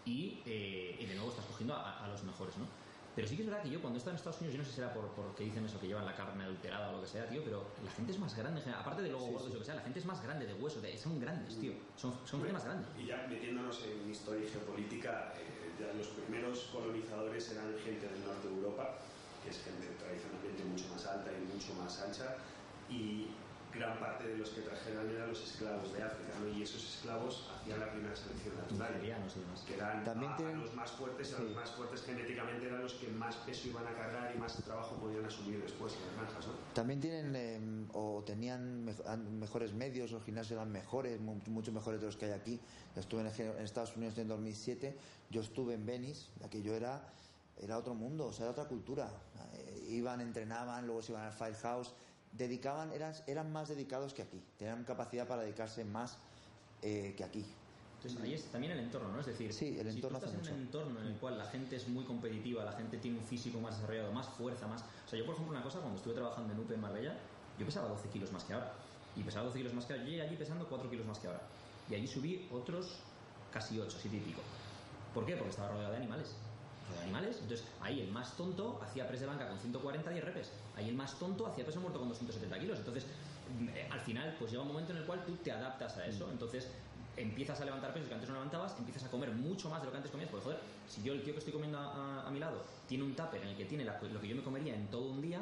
Speaker 2: y, eh, y, de nuevo estás cogiendo a, a los mejores, ¿no? Pero sí que es verdad que yo cuando he estado en Estados Unidos, yo no sé si será por, porque dicen eso, que llevan la carne adulterada o lo que sea, tío, pero la gente es más grande, aparte de luego gordos o lo que sea, la gente es más grande de hueso, de, son grandes, tío, son, son gente más grande.
Speaker 1: Y ya metiéndonos en historia y geopolítica, eh, ya los primeros colonizadores eran gente del norte de Europa, que es gente tradicionalmente mucho más alta y mucho más ancha, y gran parte de los que trajeron eran los esclavos de África, ¿no? y esos esclavos hacían la primera selección natural, que eran
Speaker 3: También
Speaker 1: los más fuertes, los más fuertes genéticamente eran los que más peso iban a cargar y más trabajo podían asumir después en las granjas. ¿no?
Speaker 3: También tienen em, o tenían mejores medios, los gimnasios eran mejores, mucho mejores de los que hay aquí. estuve en, Estados Unidos en 2007, yo estuve en Venice, aquello era era otro mundo, o sea, era otra cultura. Eh, iban, entrenaban, luego se iban al Firehouse dedicaban, eran, eran más dedicados que aquí, tenían capacidad para dedicarse más eh, que aquí.
Speaker 2: Entonces ahí es también el entorno, ¿no? Es decir,
Speaker 3: sí, el entorno
Speaker 2: si tú estás en un entorno en el cual la gente es muy competitiva, la gente tiene un físico más desarrollado, más fuerza, más... O sea, yo por ejemplo una cosa, cuando estuve trabajando en UP en Marbella, yo pesaba 12 kilos más que ahora. Y pesaba 12 kilos más que ahora. Yo llegué allí pesando 4 kilos más que ahora. Y allí subí otros casi 8, 7 y pico. ¿Por qué? Porque estaba rodeado de animales de animales. Entonces, ahí el más tonto hacía press de banca con 140 y repes. Ahí el más tonto hacía peso muerto con 270 kilos. Entonces, eh, al final, pues llega un momento en el cual tú te adaptas a eso. Entonces, empiezas a levantar pesos que antes no levantabas, empiezas a comer mucho más de lo que antes comías. Porque, joder, si yo el tío que estoy comiendo a, mi lado tiene un tupper en el que tiene lo que yo me comería en todo un día,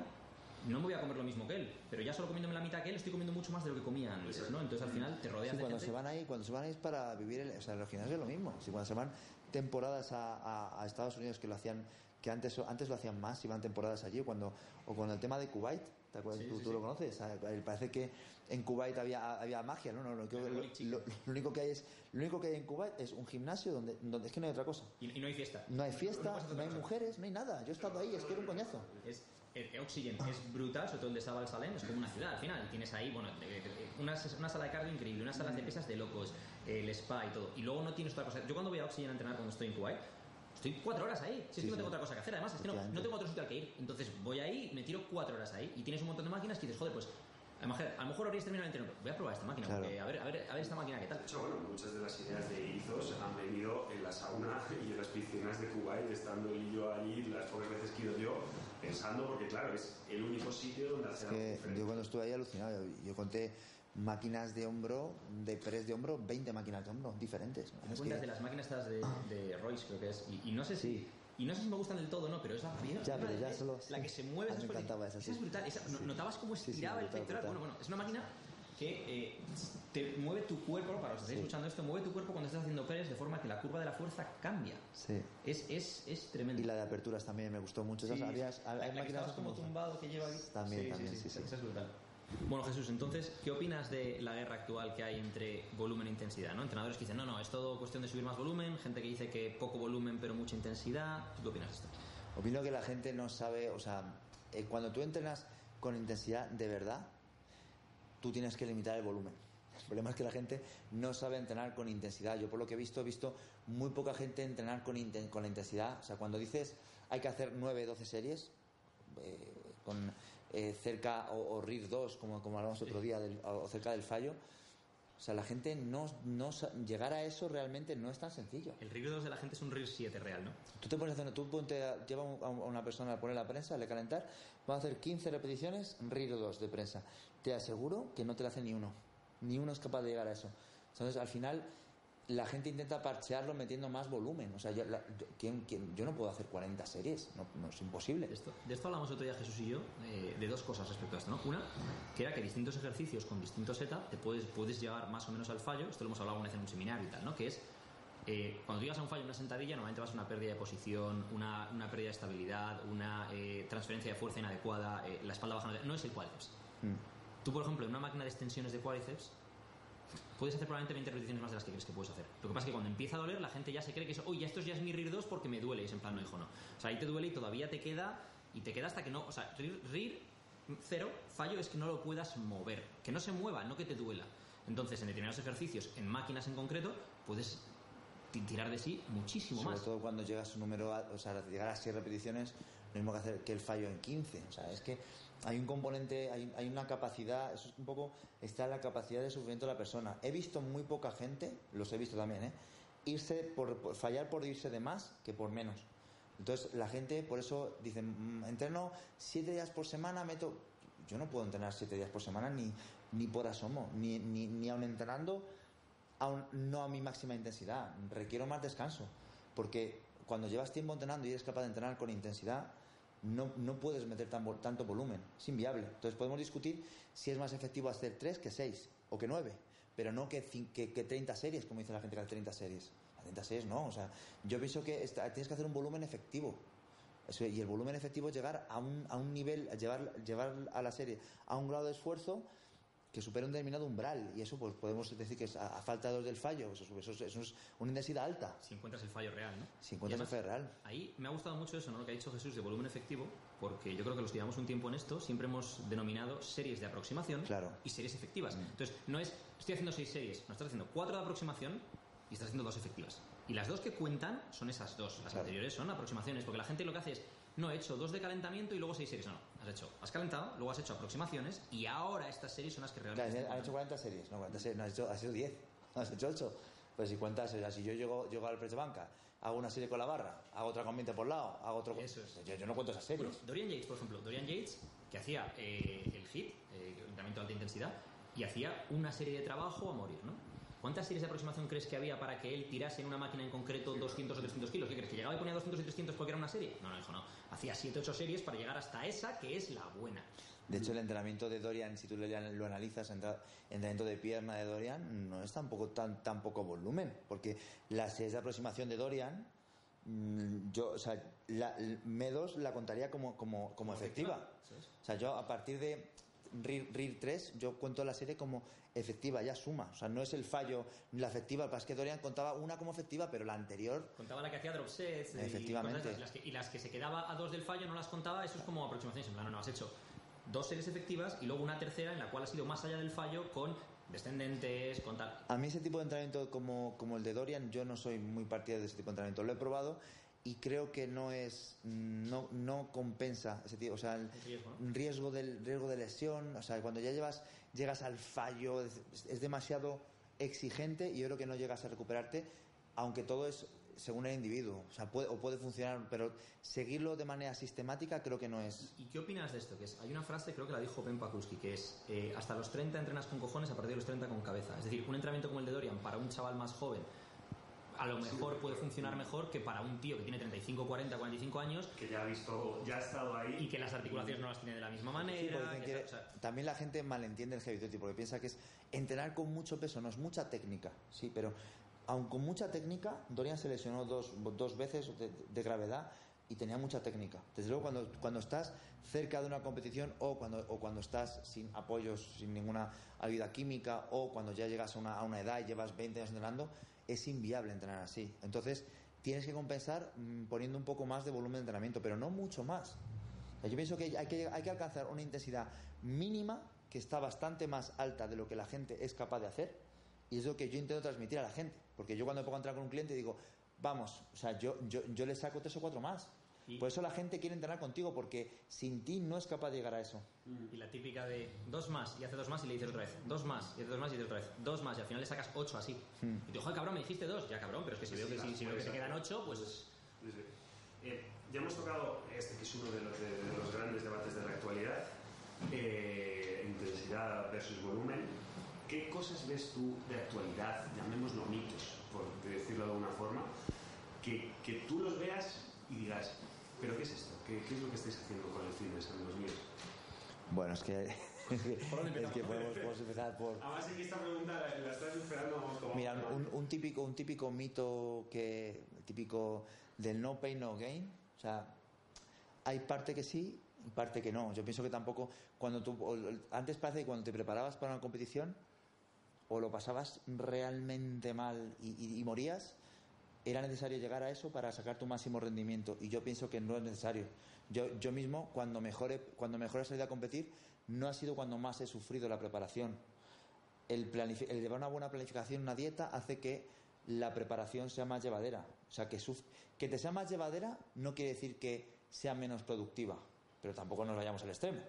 Speaker 2: no me voy a comer lo mismo que él, pero ya solo comiéndome la mitad que él estoy comiendo mucho más de lo que comía antes, ¿no? Entonces al final te rodeas
Speaker 3: cuando
Speaker 2: se
Speaker 3: van ahí, cuando se van ahí es para vivir, o sea, en los gimnasios es lo mismo. Si cuando se van temporadas a, a Estados Unidos que lo hacían que antes, antes lo hacían más, iban temporadas allí, cuando, o con el tema de Kuwait, ¿te acuerdas? ¿Tú, lo conoces? Parece que en Kuwait había, había magia, ¿no? no, lo, único que hay es, lo único que hay en Kuwait es un gimnasio donde, donde es que no hay otra cosa.
Speaker 2: Y, no hay fiesta.
Speaker 3: No hay fiesta, no, hay mujeres, no hay nada. Yo he estado ahí, es que era un coñazo.
Speaker 2: Es, Oxygen es brutal, sobre todo donde estaba el Salem, es como una ciudad al final. Tienes ahí, bueno, una, una sala de cardio increíble, una sala de pesas de locos, el spa y todo. Y luego no tienes otra cosa. Yo cuando voy a Oxygen a entrenar cuando estoy en Kuwait, Estoy cuatro horas ahí. Si es que no tengo otra cosa que hacer. Además, es que no, no, tengo otro sitio al que ir. Entonces voy ahí, me tiro cuatro horas ahí. Y tienes un montón de máquinas que dices, joder, pues a lo mejor, a lo mejor habrías terminado el entreno. Voy a probar esta máquina, porque a ver, a, ver, a ver esta máquina qué tal.
Speaker 1: De hecho, bueno, muchas de las ideas de Izos han venido en la sauna y en las piscinas de Kuwait, estando yo allí las pocas veces que he ido yo, pensando, porque claro, es el único sitio donde hacer
Speaker 3: es que Yo cuando estuve ahí alucinado, yo conté máquinas de hombro, de press de hombro, 20 máquinas de hombro diferentes.
Speaker 2: Me cuentas de las máquinas estas de, de Royce, creo que es. Y, no sé si. Y no sé si me gustan del todo no, pero es la primera.
Speaker 3: Ya, pero ya solo,
Speaker 2: la que se mueve.
Speaker 3: me encantaba esa,
Speaker 2: esa es brutal. notabas cómo estiraba el pectoral. Bueno, bueno, es una máquina que eh, te mueve tu cuerpo, para los que estáis escuchando esto, mueve tu cuerpo cuando estás haciendo press de forma que la curva de la fuerza cambia.
Speaker 3: Sí.
Speaker 2: Es, es, es tremendo.
Speaker 3: Y la de aperturas también me gustó mucho. Esas habías,
Speaker 2: hay máquinas como tumbado que lleva ahí.
Speaker 3: También, también, sí, sí.
Speaker 2: Esa es brutal. Bueno, Jesús, entonces, ¿qué opinas de la guerra actual que hay entre volumen e intensidad? ¿no? Entrenadores que dicen, no, no, es todo cuestión de subir más volumen, gente que dice que poco volumen pero mucha intensidad. ¿Tú qué opinas de esto?
Speaker 3: Opino que la gente no sabe, o sea, eh, cuando tú entrenas con intensidad de verdad, tú tienes que limitar el volumen. El problema es que la gente no sabe entrenar con intensidad. Yo por lo que he visto, he visto muy poca gente entrenar con, con la intensidad. O sea, cuando dices hay que hacer 9, 12 series, eh, con eh, cerca, o, RIR 2, como, como hablamos otro día, o cerca del fallo, O sea, la gente no, no llegar a eso realmente no es tan sencillo.
Speaker 2: El RIR 2 de la gente es un RIR 7 real, ¿no?
Speaker 3: Tú te pones tú ponte a- lleva a una persona a poner la prensa, le calentar, va a hacer 15 repeticiones, RIR 2 de prensa. Te aseguro que no te la hace ni uno. Ni uno es capaz de llegar a eso. Entonces, al final, la gente intenta parchearlo metiendo más volumen. O sea, yo, la- yo- ¿quién- quién? yo no puedo hacer 40 series, no, no es imposible.
Speaker 2: De esto, de esto hablamos otro día Jesús y yo, eh, de dos cosas respecto a esto, ¿no? Una, que era que distintos ejercicios con distintos setup te puedes, puedes llevar más o menos al fallo, esto lo hemos hablado una vez en un seminario y tal, ¿no? Que es, eh, cuando llegas a un fallo en una sentadilla, normalmente vas a una pérdida de posición, una, una pérdida de estabilidad, una eh, transferencia de fuerza inadecuada, eh, la espalda baja, no- no es el cuádriceps.
Speaker 3: Mm.
Speaker 2: Tú, por ejemplo, en una máquina de extensiones de cuádriceps, puedes hacer probablemente 20 repeticiones más de las que crees que puedes hacer. Lo que pasa es que cuando empieza a doler, la gente ya se cree que eso, oye, esto ya es mi RIR 2 porque me duele. Y es en plan, no, hijo, no. O sea, ahí te duele y todavía te queda, y te queda hasta que no, o sea, RIR, RIR cero, fallo es que no lo puedas mover. Que no se mueva, no que te duela. Entonces, en determinados ejercicios, en máquinas en concreto, puedes ti- tirar de sí muchísimo
Speaker 3: Sobre
Speaker 2: más.
Speaker 3: todo cuando llegas a un número, o sea, llegar a 6 repeticiones, lo mismo que hacer que el fallo en 15. O sea, es que hay un componente, hay, una capacidad, eso es un poco, está la capacidad de sufrimiento de la persona. He visto muy poca gente, los he visto también, ¿eh? irse por, fallar por irse de más que por menos. Entonces la gente por eso dice, "Mm, entreno siete días por semana, meto... Yo no puedo entrenar siete días por semana ni, ni por asomo, ni, ni, ni aun entrenando aún no a mi máxima intensidad, requiero más descanso, porque cuando llevas tiempo entrenando y eres capaz de entrenar con intensidad, no, no puedes meter tanto volumen, es inviable. Entonces podemos discutir si es más efectivo hacer 3 que 6 o que 9, pero no que, que, que 30 series, como dice la gente que hace 30 series. A 30 series no, o sea, yo pienso que esta- tienes que hacer un volumen efectivo. Y el volumen efectivo es llegar a un, a un nivel, llevar, llevar a la serie a un grado de esfuerzo que supera un determinado umbral. Y eso pues podemos decir que es a, a falta del fallo. Eso, eso es- eso es una intensidad alta.
Speaker 2: Si encuentras el fallo real, ¿no?
Speaker 3: Si encuentras el fallo real.
Speaker 2: Ahí me ha gustado mucho eso, ¿no? Lo que ha dicho Jesús de volumen efectivo, porque yo creo que los que llevamos un tiempo en esto siempre hemos denominado series de aproximación
Speaker 3: Claro.
Speaker 2: y series efectivas.
Speaker 3: Mm.
Speaker 2: Entonces, no es, estoy haciendo seis series, no estás haciendo cuatro de aproximación y estás haciendo dos efectivas. Y las dos que cuentan son esas dos. Las
Speaker 3: Claro.
Speaker 2: anteriores son aproximaciones, porque la gente lo que hace es, no, he hecho dos de calentamiento y luego seis series. No, no, has hecho, has calentado, luego has hecho aproximaciones y ahora estas series son las que
Speaker 3: Claro,
Speaker 2: realmente...
Speaker 3: han hecho 40 series, no 40 series, no, has hecho, has hecho 10, no has hecho 8. Pues si cuentas, o sea, si yo llego, llego al de banca, hago una serie con la barra, hago otra con 20 por lado, hago otro con-
Speaker 2: Eso es.
Speaker 3: Yo, yo no cuento esas series.
Speaker 2: Bueno, Dorian Yates, por ejemplo, Dorian Yates, que hacía eh, el HIT, eh, entrenamiento de alta intensidad, y hacía una serie de trabajo a morir, ¿no? ¿Cuántas series de aproximación crees que había para que él tirase en una máquina en concreto 200 o 300 kilos? ¿Qué crees? ¿Que llegaba y ponía 200 y 300 porque era una serie? No, no, hijo, no. Hacía 7 8 series para llegar hasta esa que es la buena.
Speaker 3: De hecho, el entrenamiento de Dorian, si tú lo, analizas, entra- entrenamiento de pierna de Dorian, no es tampoco tan, tan poco volumen, porque las series de aproximación de Dorian, mm, yo, o sea, la, M2 la contaría como, como, como efectiva. O sea, yo a partir de RIR, RIR 3, yo cuento la serie como efectiva, ya suma. O sea, no es el fallo, la efectiva. Para que Dorian contaba una como efectiva, pero la anterior
Speaker 2: Contaba la que hacía drop sets y
Speaker 3: Efectivamente.
Speaker 2: y las, que, y las que se quedaba a dos del fallo no las contaba, eso es como aproximaciones. En plan, no, no, has hecho dos series efectivas y luego una tercera en la cual has ido más allá del fallo con descendentes, con tal.
Speaker 3: A mí ese tipo de entrenamiento como, como el de Dorian, yo no soy muy partidario de ese tipo de entrenamiento. Lo he probado y creo que no es no, no compensa ese tipo, o sea, el
Speaker 2: El riesgo,
Speaker 3: riesgo del riesgo de lesión, o sea, cuando ya llevas llegas al fallo es, es demasiado exigente y yo creo que no llegas a recuperarte, aunque todo es según el individuo, o sea, puede, o puede funcionar, pero seguirlo de manera sistemática creo que no es
Speaker 2: ¿Y qué opinas de esto? Que es, hay una frase, creo que la dijo Ben Pakulski, que es eh, hasta los 30 entrenas con cojones, a partir de los 30 con cabeza. Es decir, un entrenamiento como el de Dorian para un chaval más joven a lo mejor puede funcionar mejor que para un tío que tiene 35, 40, 45 años
Speaker 1: que ya ha visto, ya ha estado ahí.
Speaker 2: y que las articulaciones no las tiene de la misma
Speaker 3: Sí,
Speaker 2: manera. o sea,
Speaker 3: también la gente malentiende el heavy duty porque piensa que es entrenar con mucho peso, no es mucha técnica, sí, pero aun con mucha técnica, Dorian se lesionó dos, dos veces de, de gravedad y tenía mucha técnica. Desde luego cuando, cuando estás cerca de una competición o cuando, o cuando estás sin apoyos, sin ninguna ayuda química o cuando ya llegas a una, a una edad y llevas 20 años entrenando, es inviable entrenar así. Entonces tienes que compensar mm, poniendo un poco más de volumen de entrenamiento, pero no mucho más. Yo pienso que hay, que hay que alcanzar una intensidad mínima que está bastante más alta de lo que la gente es capaz de hacer y es lo que yo intento transmitir a la gente. Porque yo cuando me pongo a entrar con un cliente digo, vamos, o sea, yo, yo, yo le saco tres o cuatro más. Por eso la gente quiere entrenar contigo, porque sin ti no es capaz de llegar a eso.
Speaker 2: Y la típica de dos más y hace dos más y le dices otra vez, dos más y hace dos más y dices otra vez, dos más y al final le sacas ocho así.
Speaker 3: Hmm.
Speaker 2: Y te digo, joder, cabrón, me dijiste dos. Ya, cabrón, pero es que si veo que, si, si veo que te quedan ocho, pues.
Speaker 1: Sí, sí. Eh, ya hemos tocado este, que es uno de los, de- de los grandes debates de la actualidad, eh, intensidad versus volumen. ¿Qué cosas ves tú de actualidad, llamémoslo mitos, por decirlo de alguna forma, que, que tú los veas y digas, ¿pero qué es esto? ¿Qué, qué es lo que estáis haciendo con el fitness, amigos míos?
Speaker 3: Bueno, es que,
Speaker 2: ¿Por dónde
Speaker 3: es que podemos, podemos empezar por...
Speaker 1: Además, es que esta pregunta la, la estás esperando como...
Speaker 3: Mira, un, un típico, un típico mito que típico del no pain no gain. O sea, hay parte que sí y parte que no. Yo pienso que tampoco cuando tú antes parece que cuando te preparabas para una competición o lo pasabas realmente mal y, y- y morías, era necesario llegar a eso para sacar tu máximo rendimiento. Y yo pienso que no es necesario. Yo, yo mismo, cuando mejor, he, cuando mejor he salido a competir, no ha sido cuando más he sufrido la preparación. El, el llevar una buena planificación, una dieta, hace que la preparación sea más llevadera. O sea, que, que te sea más llevadera no quiere decir que sea menos productiva, pero tampoco nos vayamos al extremo.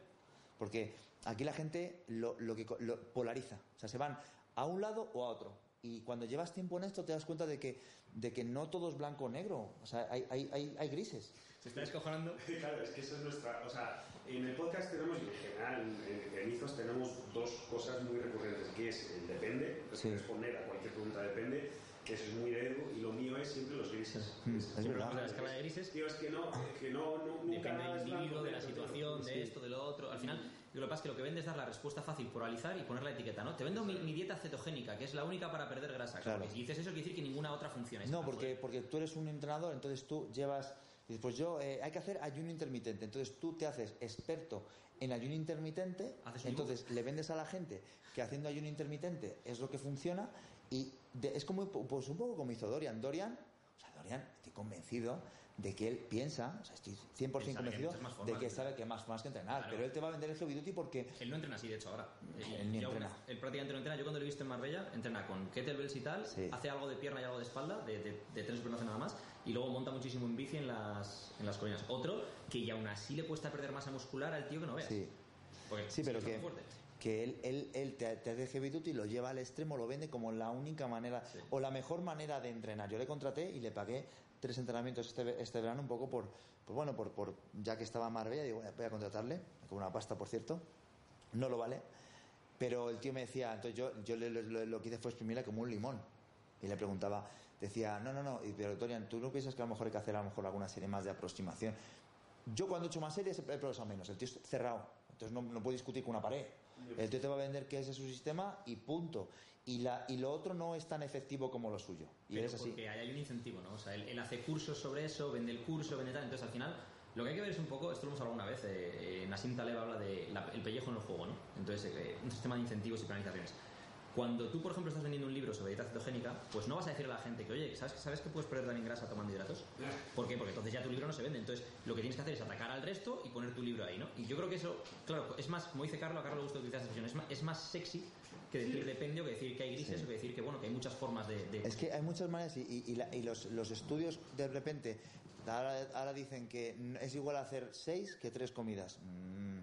Speaker 3: Porque aquí la gente lo, lo que lo polariza. O sea, se van a un lado o a otro. Y cuando llevas tiempo en esto te das cuenta de que, de que no todo es blanco o negro. O sea, hay, hay, hay, hay grises.
Speaker 2: Se está descojonando.
Speaker 1: Claro, es que eso es nuestra. O sea, en el podcast tenemos, y en general en, en Izos tenemos dos cosas muy recurrentes, que es el depende,
Speaker 3: Sí.
Speaker 1: responder a cualquier pregunta depende, que eso es muy de Edu, y lo mío es siempre los grises.
Speaker 3: Mm, es
Speaker 1: Siempre
Speaker 3: verdad.
Speaker 1: los
Speaker 2: O sea, la escala de grises
Speaker 1: Tío, es que no, que no, no nunca
Speaker 2: Depende
Speaker 1: nada
Speaker 2: del
Speaker 1: es blanco,
Speaker 2: individuo, de la situación, de esto, de lo otro. Al final, lo que pasa es que lo que vende es dar la respuesta fácil por alizar y poner la etiqueta, ¿no? Te vendo mi, mi dieta cetogénica, que es la única para perder grasa.
Speaker 3: Claro.
Speaker 2: Si dices eso, quiere decir que ninguna otra funciona.
Speaker 3: No, porque, porque tú eres un entrenador, entonces tú llevas. dices, Pues yo, eh, hay que hacer ayuno intermitente. Entonces tú te haces experto en ayuno intermitente. Entonces le vendes a la gente que haciendo ayuno intermitente es lo que funciona. Y de- es como, pues un poco como hizo Dorian. Dorian, o sea, Dorian, estoy convencido de que él piensa, o sea, estoy 100%
Speaker 2: Él sabe que hay
Speaker 3: convencido de
Speaker 2: formas
Speaker 3: que sabe que más más que entrenar.
Speaker 2: Claro.
Speaker 3: Pero él te va a vender el heavy duty porque.
Speaker 2: Él no entrena así, de hecho, ahora.
Speaker 3: Él ni
Speaker 2: Yo-
Speaker 3: entrena.
Speaker 2: Él prácticamente no entrena. Yo cuando lo he visto en Marbella, entrena con kettlebells y tal,
Speaker 3: Sí.
Speaker 2: hace algo de pierna y algo de espalda, de, de, de no hace nada más, y luego monta muchísimo en bici en las, en las colinas. Otro que y aún así le cuesta perder masa muscular al tío que no veas.
Speaker 3: Sí.
Speaker 2: Porque
Speaker 3: Sí, pero que, que él, él, él te, te hace heavy duty, lo lleva al extremo, lo vende como la única manera
Speaker 2: Sí.
Speaker 3: o la mejor manera de entrenar. Yo le contraté y le pagué tres entrenamientos este, este verano un poco por, por, bueno, por, por ya que estaba en Marbella, digo, voy a contratarle, con una pasta por cierto, no lo vale. Pero el tío me decía, entonces yo, yo lo, lo- lo que hice fue exprimirle como un limón. Y le preguntaba, decía, no, no, no, y, pero Dorian, ¿tú no piensas que a lo mejor hay que hacer a lo mejor alguna serie más de aproximación? Yo cuando he hecho más series he progresado menos, el tío es cerrado, entonces no, no puedo discutir con una pared. El tío te va a vender que ese es su sistema y punto. Y, la, y lo otro no es tan efectivo como lo suyo. Y
Speaker 2: Pero
Speaker 3: es así.
Speaker 2: Porque ahí hay un incentivo, ¿no? O sea, él, él hace cursos sobre eso, vende el curso, vende tal. Entonces, al final, lo que hay que ver es un poco, esto lo hemos hablado una vez, eh, eh, Nassim Taleb habla de la- el pellejo en el juego, ¿no? Entonces, eh, un sistema de incentivos y penalizaciones. Cuando tú, por ejemplo, estás vendiendo un libro sobre dieta cetogénica, pues no vas a decirle a la gente que, oye, ¿sabes, ¿sabes que puedes perder también grasa tomando hidratos? ¿Por qué? Porque entonces ya tu libro no se vende. Entonces, lo que tienes que hacer es atacar al resto y poner tu libro ahí, ¿no? Y yo creo que eso, claro, es más, como dice Carlos, a Carlos le gusta utilizar esta expresión, es más, es más sexy que decir depende o que decir que hay grises
Speaker 3: Sí.
Speaker 2: o que decir que, bueno, que hay muchas formas de... de-
Speaker 3: Es que hay muchas maneras y, y- y la- y los, los estudios de repente ahora, ahora dicen que es igual hacer seis que tres comidas. Mm,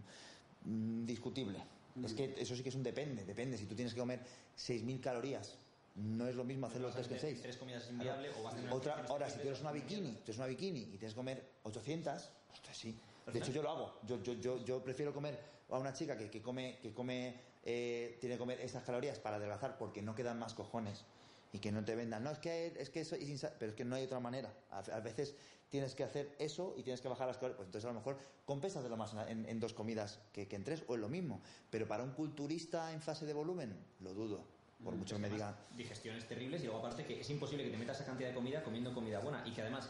Speaker 3: mm. Es que eso sí que es un depende, depende. Si tú tienes que comer 6.000 calorías, no es lo mismo hacerlo tres que seis.
Speaker 2: tres comidas es inviable o vas a tener
Speaker 3: Otra, ahora, si tú eres una bikini, tú eres una bikini y tienes que comer 800, ostras, sí. De hecho, yo lo hago. Yo, yo, yo, yo prefiero comer a una chica que, que come, que come eh, tiene que comer estas calorías para adelgazar porque no quedan más cojones y que no te vendan. No, es que, es que eso es pero es que no hay otra manera. A, a veces tienes que hacer eso y tienes que bajar las calorías. Pues entonces a lo mejor compensas de lo más en, en dos comidas que, que en tres o en lo mismo. Pero para un culturista en fase de volumen, lo dudo. Por mucho que me digan.
Speaker 2: digestiones terribles y luego aparte que es imposible que te metas esa cantidad de comida comiendo comida buena y que además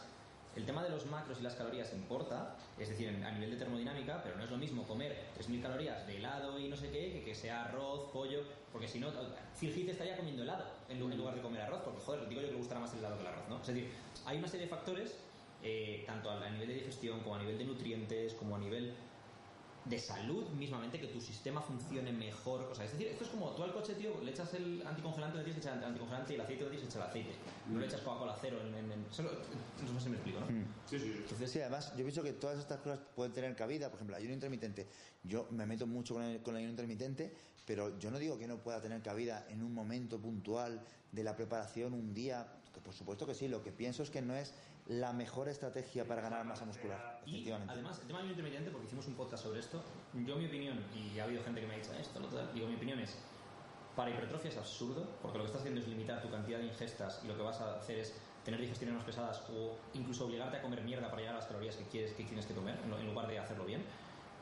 Speaker 2: el tema de los macros y las calorías importa, es decir, a nivel de termodinámica, pero no es lo mismo comer 3.000 calorías de helado y no sé qué, que que sea arroz, pollo, porque si no, Heath estaría comiendo helado en en lugar de comer arroz, porque joder, digo yo que le gustará más el helado que el arroz, ¿no? Es decir, hay una serie de factores, eh, tanto a, nivel de digestión como a nivel de nutrientes, como a nivel de salud mismamente, que tu sistema funcione mejor. O sea, es decir, esto es como tú al coche, tío, le echas el anticongelante, le tienes que echar el anticongelante y el aceite le tienes que echar el aceite. No le echas Coca-Cola cero en, en, en- solo- no sé si me explico, ¿no?
Speaker 1: Sí, sí, sí.
Speaker 3: Entonces, sí, además, yo pienso que todas estas cosas pueden tener cabida. Por ejemplo, el ayuno intermitente. Yo me meto mucho con el, con el ayuno intermitente, pero yo no digo que no pueda tener cabida en un momento puntual de la preparación, un día. Que por supuesto que sí. Lo que pienso es que no es la mejor estrategia para ganar masa muscular.
Speaker 2: Y
Speaker 3: Efectivamente.
Speaker 2: además, el tema del intermitente, porque hicimos un podcast sobre esto, yo mi opinión, y ha habido gente que me ha dicho esto, lo otro", digo, mi opinión es, para hipertrofia es absurdo, porque lo que estás haciendo es limitar tu cantidad de ingestas y lo que vas a hacer es tener digestiones más pesadas o incluso obligarte a comer mierda para llegar a las calorías que quieres que tienes que comer, en lugar de hacerlo bien.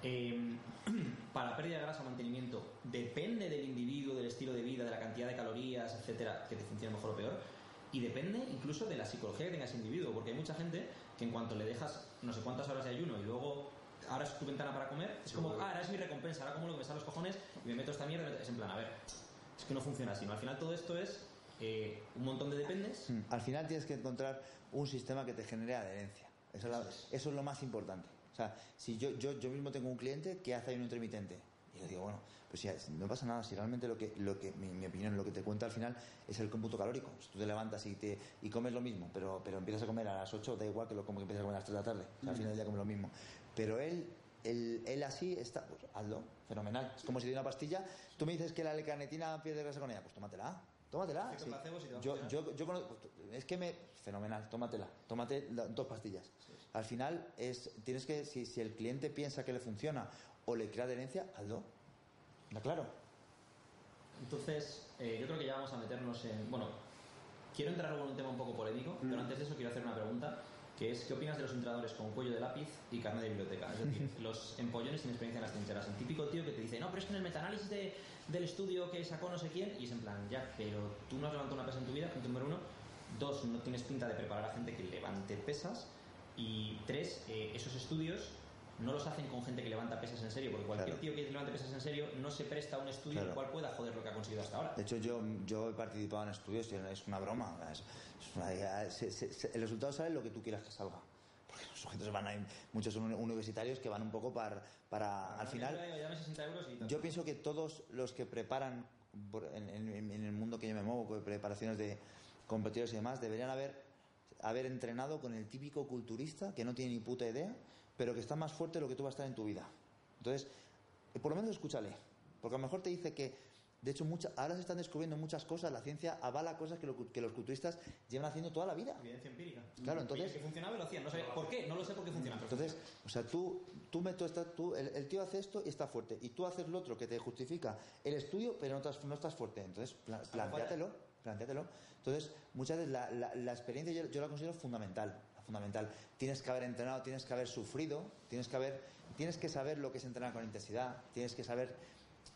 Speaker 2: Eh, para pérdida de grasa, mantenimiento, depende del individuo, del estilo de vida, de la cantidad de calorías, etcétera, que te funcione mejor o peor. Y depende incluso de la psicología que tenga ese individuo, porque hay mucha gente que en cuanto le dejas no sé cuántas horas de ayuno y luego ahora es tu ventana para comer, es como, ah, ahora es mi recompensa, ahora como lo que me sale los cojones y me meto esta mierda, es en plan, a ver, es que no funciona así, ¿no? Al final todo esto es eh, un montón de dependes.
Speaker 3: Mm. Al final tienes que encontrar un sistema que te genere adherencia. Eso es, la- eso es lo más importante. O sea, si yo, yo, yo mismo tengo un cliente que hace ayuno intermitente y le digo, bueno, pues si no pasa nada, si realmente lo que, lo que mi, mi opinión, lo que te cuenta al final es el cómputo calórico. Si tú te levantas y, te, y comes lo mismo, pero, pero empiezas a comer a las 8, da igual que lo como que empiezas a comer a las 3 de la tarde. O sea, al final del día comes lo mismo. Pero él, él, él así está, pues hazlo, fenomenal. Es como si de una pastilla, tú me dices que la L-carnitina pierde grasa con ella, pues tómatela. Tómatela. Sí.
Speaker 2: te
Speaker 3: Yo, yo, yo conozco- es que me fenomenal tómatela tómate dos pastillas al final es tienes que si, si el cliente piensa que le funciona o le crea adherencia hazlo ¿Está claro
Speaker 2: Entonces, eh, yo creo que ya vamos a meternos en. Bueno, quiero entrar luego en un tema un poco polémico, pero antes de eso quiero hacer una pregunta, que es: ¿qué opinas de los entrenadores con cuello de lápiz y carne de biblioteca? Es decir, los empollones sin experiencia en las trincheras. El típico tío que te dice, no, pero es que en el metaanálisis de, del estudio que sacó no sé quién, y es en plan, ya, pero tú no has levantado una pesa en tu vida, punto número uno. Dos, no tienes pinta de preparar a gente que levante pesas. Y tres, eh, esos estudios no los hacen con gente que levanta pesas en serio, porque cualquier
Speaker 3: Claro.
Speaker 2: tío que levante pesas en serio no se presta a un estudio en el
Speaker 3: Claro.
Speaker 2: cual pueda joder lo que ha conseguido hasta ahora.
Speaker 3: de hecho yo, yo he participado en estudios y es una broma es- es una- se- se- se- el resultado sale lo que tú quieras que salga porque los sujetos van a ir muchos son universitarios que van un poco para, para al final
Speaker 2: Dame 60 euros y.
Speaker 3: Yo pienso que todos los que preparan en, en- en el mundo que yo me muevo, con preparaciones de competidores y demás, deberían haber, haber entrenado con el típico culturista que no tiene ni puta idea, pero que está más fuerte de lo que tú vas a estar en tu vida. Entonces, eh, por lo menos escúchale, porque a lo mejor te dice que, de hecho, mucha- ahora se están descubriendo muchas cosas, la ciencia avala cosas que, lo- que los culturistas llevan haciendo toda la vida.
Speaker 2: Evidencia empírica.
Speaker 3: Claro, entonces-
Speaker 2: que funcionaba y lo hacían. No sé por qué, no lo sé por qué funciona. pero
Speaker 3: Entonces, o sea, tú, tú, me- tú estás- tú- el, el tío hace esto y está fuerte, y tú haces lo otro que te justifica el estudio, pero no estás, no estás fuerte. Entonces, pla- plantéatelo, plantéatelo. Entonces, muchas veces la, la- la experiencia yo, yo la considero fundamental, fundamental. Tienes que haber entrenado, tienes que haber sufrido, tienes que haber, tienes que saber lo que es entrenar con intensidad, tienes que saber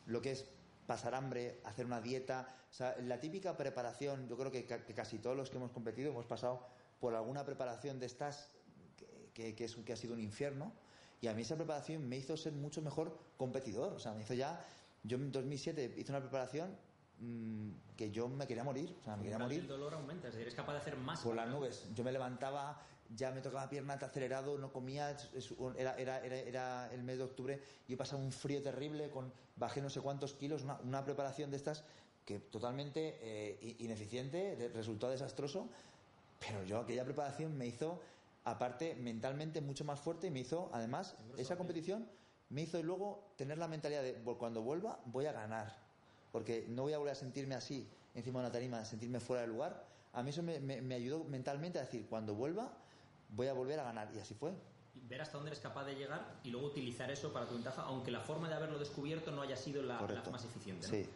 Speaker 3: lo que es pasar hambre, hacer una dieta, o sea, la típica preparación, yo creo que, ca- que casi todos los que hemos competido hemos pasado por alguna preparación de estas que, que- que es, que ha sido un infierno, y a mí esa preparación me hizo ser mucho mejor competidor, o sea, me hizo ya, yo en 2007 hice una preparación mm, que yo me quería morir, o sea, me quería
Speaker 2: El
Speaker 3: morir
Speaker 2: dolor aumenta, es decir, eres capaz de hacer más.
Speaker 3: por las nubes. Yo me levantaba, ya me tocaba pierna te acelerado, no comía, era, era, era, era el mes de octubre, yo pasaba un frío terrible, con bajé no sé cuántos kilos, una, una preparación de estas que totalmente eh, ineficiente, resultó desastroso, pero yo aquella preparación me hizo, aparte mentalmente mucho más fuerte y me hizo, además, esa competición me hizo luego tener la mentalidad de "Vol- cuando vuelva voy a ganar, porque no voy a volver a sentirme así encima de una tarima, sentirme fuera de lugar. A mí eso me, me- me ayudó mentalmente a decir, cuando vuelva voy a volver a ganar, y así fue.
Speaker 2: Ver hasta dónde eres capaz de llegar y luego utilizar eso para tu ventaja, aunque la forma de haberlo descubierto no haya sido la, la más eficiente. ¿no?
Speaker 3: Sí.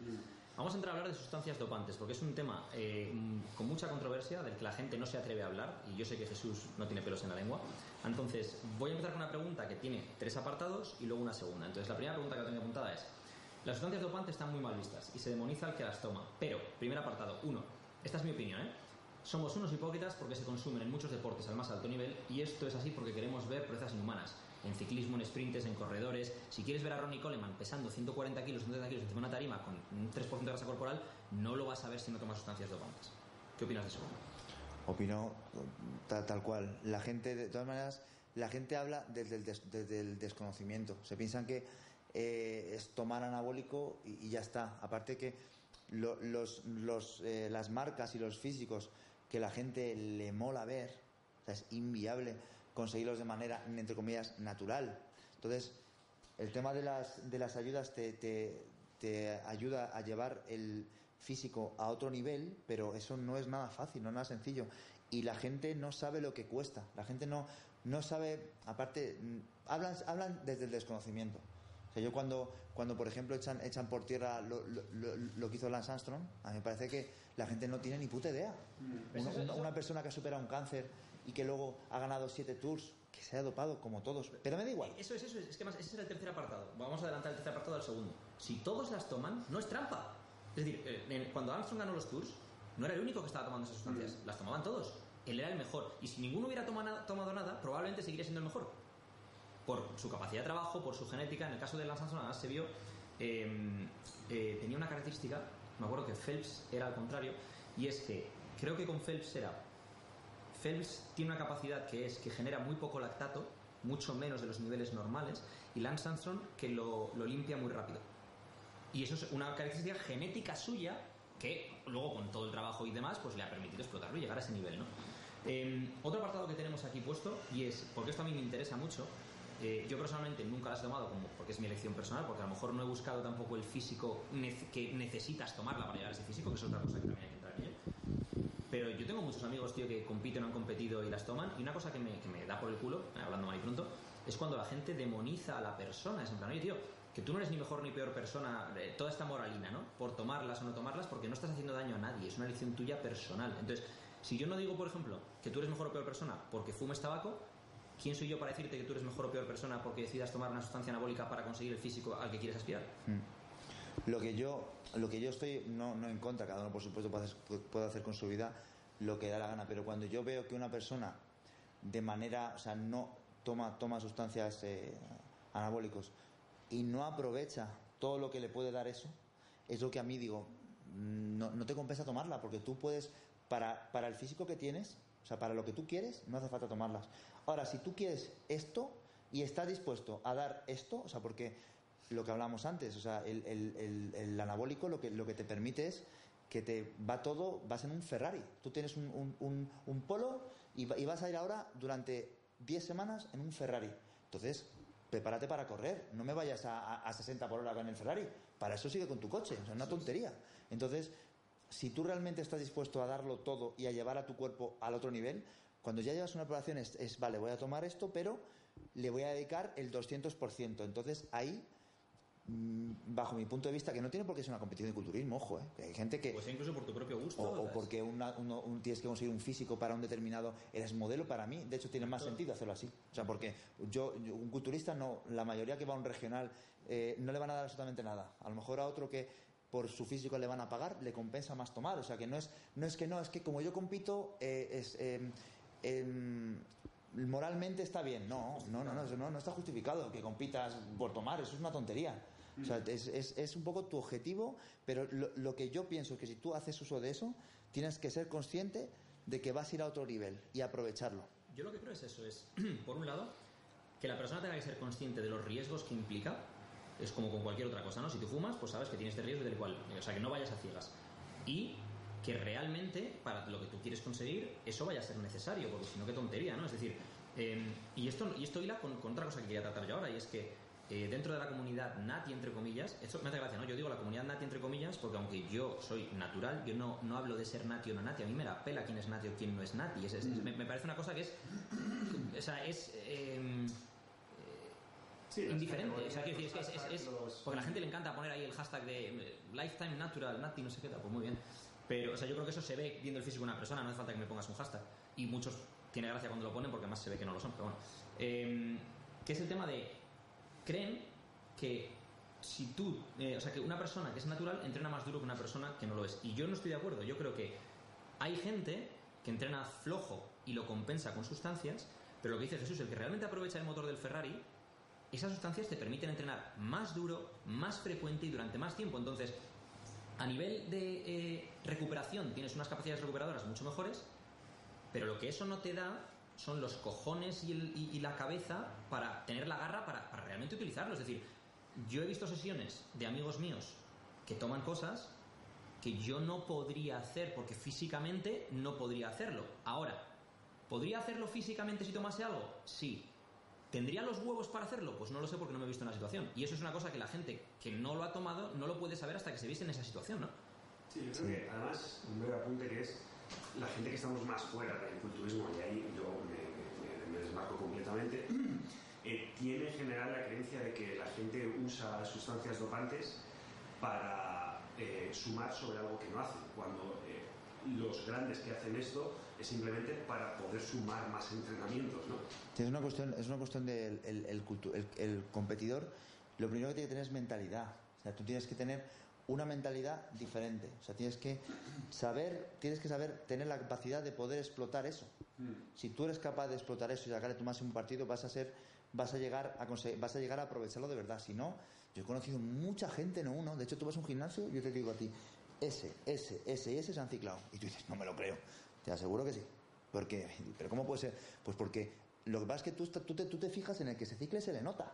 Speaker 2: Vamos a entrar a hablar de sustancias dopantes, porque es un tema eh, con mucha controversia, del que la gente no se atreve a hablar, y yo sé que Jesús no tiene pelos en la lengua. Entonces, voy a empezar con una pregunta que tiene tres apartados y luego una segunda. Entonces, la primera pregunta que tengo apuntada es, las sustancias dopantes están muy mal vistas y se demoniza al que las toma, pero, primer apartado, uno, esta es mi opinión, ¿eh? Somos unos hipócritas porque se consumen en muchos deportes al más alto nivel y esto es así porque queremos ver proezas inhumanas. En ciclismo, en sprints, en corredores. Si quieres ver a Ronnie Coleman pesando 140 kilos, 130 kilos encima una tarima con un 3% de grasa corporal, no lo vas a ver si no tomas sustancias dopantes. ¿Qué opinas de eso?
Speaker 3: Opino tal, tal cual. La gente, de todas maneras, la gente habla desde el, desconocimiento. Se piensan que eh, es tomar anabólico y, ya está. Aparte que eh, las marcas y los físicos que la gente le mola ver, es inviable conseguirlos de manera, entre comillas, natural. Entonces, el tema de las, de las ayudas te, te- te ayuda a llevar el físico a otro nivel, pero eso no es nada fácil, no es nada sencillo. Y la gente no sabe lo que cuesta. La gente no, no sabe, aparte, mm, hablan, hablan desde el desconocimiento. Sea, yo cuando, cuando por ejemplo, echan, echan por tierra lo, lo- lo- que hizo Lance Armstrong, a mí me parece que la gente no tiene ni puta idea. Una, una- una persona que ha superado un cáncer y que luego ha ganado siete tours, que se ha dopado como todos. Pero me da igual.
Speaker 2: Eso es, eso es, es que más, ese es el tercer apartado. Vamos a adelantar el tercer apartado al segundo. Si todos las toman, no es trampa. Es decir, eh, cuando Armstrong ganó los tours, no era el único que estaba tomando esas sustancias, las tomaban todos. Él era el mejor. Y si ninguno hubiera toma- na- tomado nada, probablemente seguiría siendo el mejor. Por su capacidad de trabajo, por su genética. En el caso de Lance Armstrong, además se vio, eh, eh, tenía una característica, me acuerdo que Phelps era al contrario, y es que creo que con Phelps era Phelps tiene una capacidad que es que genera muy poco lactato, mucho menos de los niveles normales, y Lance Armstrong que lo, limpia muy rápido. Y eso es una característica genética suya que luego con todo el trabajo y demás pues le ha permitido explotarlo y llegar a ese nivel, ¿no? Eh, otro apartado que tenemos aquí puesto y es porque esto a mí me interesa mucho. Eh, yo personalmente nunca las he tomado porque es mi elección personal, porque a lo mejor no he buscado tampoco el físico que necesitas tomarla para llegar a ese físico, que es otra cosa que también hay que entrar en ello. Pero yo tengo muchos amigos, tío, que compiten o han competido y las toman. Y una cosa que me, que me da por el culo, eh, hablando mal y pronto, es cuando la gente demoniza a la persona. Es en plan, oye, tío, que tú no eres ni mejor ni peor persona, eh, toda esta moralina, ¿no? Por tomarlas o no tomarlas, porque no estás haciendo daño a nadie, es una elección tuya personal. Entonces, si yo no digo, por ejemplo, que tú eres mejor o peor persona porque fumes tabaco, ¿quién soy yo para decirte que tú eres mejor o peor persona porque decidas tomar una sustancia anabólica para conseguir el físico al que quieres aspirar?
Speaker 3: Lo que yo, lo que yo estoy, no, no en contra, cada uno por supuesto puede hacer, puede hacer con su vida lo que da la gana, pero cuando yo veo que una persona de manera, o sea, no toma, toma sustancias eh, anabólicos y no aprovecha todo lo que le puede dar eso, es lo que a mí digo, mm, no, no te compensa tomarla, porque tú puedes, para, para el físico que tienes, o sea, para lo que tú quieres, no hace falta tomarlas. Ahora, si tú quieres esto y estás dispuesto a dar esto, o sea, porque lo que hablamos antes, o sea, el, el- el- el anabólico lo que, lo que te permite es que te va todo, vas en un Ferrari. Tú tienes un, un- un- un polo y, va- y vas a ir ahora durante 10 semanas en un Ferrari. Entonces, prepárate para correr. No me vayas a, a- a 60 por hora con el Ferrari. Para eso sigue con tu coche. O sea, es una tontería. Entonces, si tú realmente estás dispuesto a darlo todo y a llevar a tu cuerpo al otro nivel, cuando ya llevas una operación es, es, vale, voy a tomar esto, pero le voy a dedicar el 200%. Entonces, ahí mm, bajo mi punto de vista, que no tiene por qué ser una competición de culturismo, ojo, ¿eh? hay gente que...
Speaker 2: Pues incluso por tu propio gusto.
Speaker 3: o, porque una- uno- un- tienes que conseguir un físico para un determinado... Eres modelo para mí, de hecho tiene más sentido hacerlo así. O sea, porque yo, yo- un culturista, no, la mayoría que va a un regional eh, no le van a dar absolutamente nada. A lo mejor a otro que por su físico le van a pagar, le compensa más tomar. O sea, que no es, no es que no, es que como yo compito, eh, es... em, em, moralmente está bien. No, no, no, no, no, no está justificado que compitas por tomar, eso es una tontería. O sea, es, es- es un poco tu objetivo, pero lo, lo que yo pienso es que si tú haces uso de eso, tienes que ser consciente de que vas a ir a otro nivel y aprovecharlo.
Speaker 2: Yo lo que creo es eso, es, por un lado, que la persona tenga que ser consciente de los riesgos que implica. Es como con cualquier otra cosa, ¿no? Si tú fumas, pues sabes que tienes este riesgo del cual. O sea, que no vayas a ciegas. Y que realmente, para lo que tú quieres conseguir, eso vaya a ser necesario, porque si no, qué tontería, ¿no? Es decir, eh, y esto y esto hila con, con otra cosa que quería tratar yo ahora, y es que eh, dentro de la comunidad nati, entre comillas, esto me hace gracia, ¿no? Yo digo la comunidad nati, entre comillas, porque aunque yo soy natural, yo no, no hablo de ser nati o no nati, a mí me la pela quién es nati o quién no es nati. Es- es- es- me, me parece una cosa que es. O sea, es. eh,
Speaker 1: Sí,
Speaker 2: indiferente. O sea, quiero decir, es, que es, es- porque a la gente le encanta poner ahí el hashtag de eh, lifetime natural, nati, no sé qué tal, pues muy bien. Pero, o sea, yo creo que eso se ve viendo el físico de una persona, no hace falta que me pongas un hashtag. Y muchos tiene gracia cuando lo ponen porque más se ve que no lo son, pero bueno. Eh, que es el tema de. Creen que si tú. eh, o sea, que una persona que es natural entrena más duro que una persona que no lo es. Y yo no estoy de acuerdo. Yo creo que hay gente que entrena flojo y lo compensa con sustancias, pero lo que dice Jesús, el que realmente aprovecha el motor del Ferrari, esas sustancias te permiten entrenar más duro, más frecuente y durante más tiempo. Entonces, a nivel de eh, recuperación tienes unas capacidades recuperadoras mucho mejores, pero lo que eso no te da son los cojones y, la cabeza para tener la garra para, para realmente utilizarlo. Es decir, yo he visto sesiones de amigos míos que toman cosas que yo no podría hacer porque físicamente no podría hacerlo. Ahora, ¿podría hacerlo físicamente si tomase algo? Sí. ¿Tendría los huevos para hacerlo? Pues no lo sé porque no me he visto en la situación. Y eso es una cosa que la gente que no lo ha tomado no lo puede saber hasta que se viste en esa situación, ¿no?
Speaker 1: Sí, yo creo que además un breve apunte que es la gente que estamos más fuera del culturismo, y ahí yo me, me- me desmarco completamente, eh, tiene en general la creencia de que la gente usa sustancias dopantes para eh, sumar sobre algo que no hacen, cuando eh, los grandes que hacen esto es simplemente para poder sumar más entrenamientos, ¿no?
Speaker 3: Sí, Es una cuestión, es una cuestión del el, el cultu- el- el competidor. Lo primero que tiene que tener es mentalidad. O sea, tú tienes que tener una mentalidad diferente. O sea, tienes que saber, tienes que saber tener la capacidad de poder explotar eso. Si tú eres capaz de explotar eso y sacarle tu máximo partido, vas a ser, vas a llegar a conseguir- vas a llegar a aprovecharlo de verdad. Si no, yo he conocido mucha gente, no uno. De hecho, tú vas a un gimnasio, yo te digo a ti, ese, ese, ese y ese se han ciclado. Y tú dices, no me lo creo. Te aseguro que sí. Porque, pero ¿cómo puede ser? Pues porque lo que pasa es que tú, tú, te, tú te fijas en el que se cicle se le nota.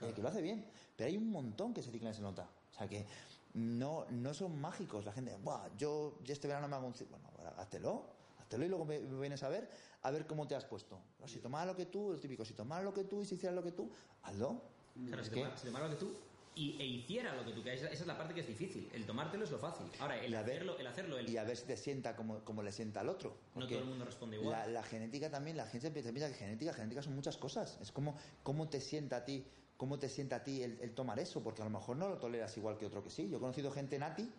Speaker 3: En el que lo hace bien. Pero hay un montón que se ciclan y se nota. O sea que no, no son mágicos. La gente, Buah, yo ya este verano me hago un ciclo. Bueno, háztelo. Háztelo y luego me, me vienes a ver a ver cómo te has puesto. Si tomara lo que tú, el típico, si tomara lo que tú y si hiciera lo que tú, hazlo.
Speaker 2: Claro, si, tomara, si tomara lo que tú y, e hiciera lo que tú, que esa, es la parte que es difícil. El tomártelo es lo fácil. Ahora, el
Speaker 3: ver-
Speaker 2: hacerlo, el hacerlo, el,
Speaker 3: y a ver si te sienta como, como le sienta al otro.
Speaker 2: No todo el mundo responde igual.
Speaker 3: La, la genética también, la gente piensa piensa que genética, genética son muchas cosas. Es como cómo te sienta a ti, cómo te sienta a ti el, el tomar eso, porque a lo mejor no lo toleras igual que otro que sí. Yo he conocido gente nati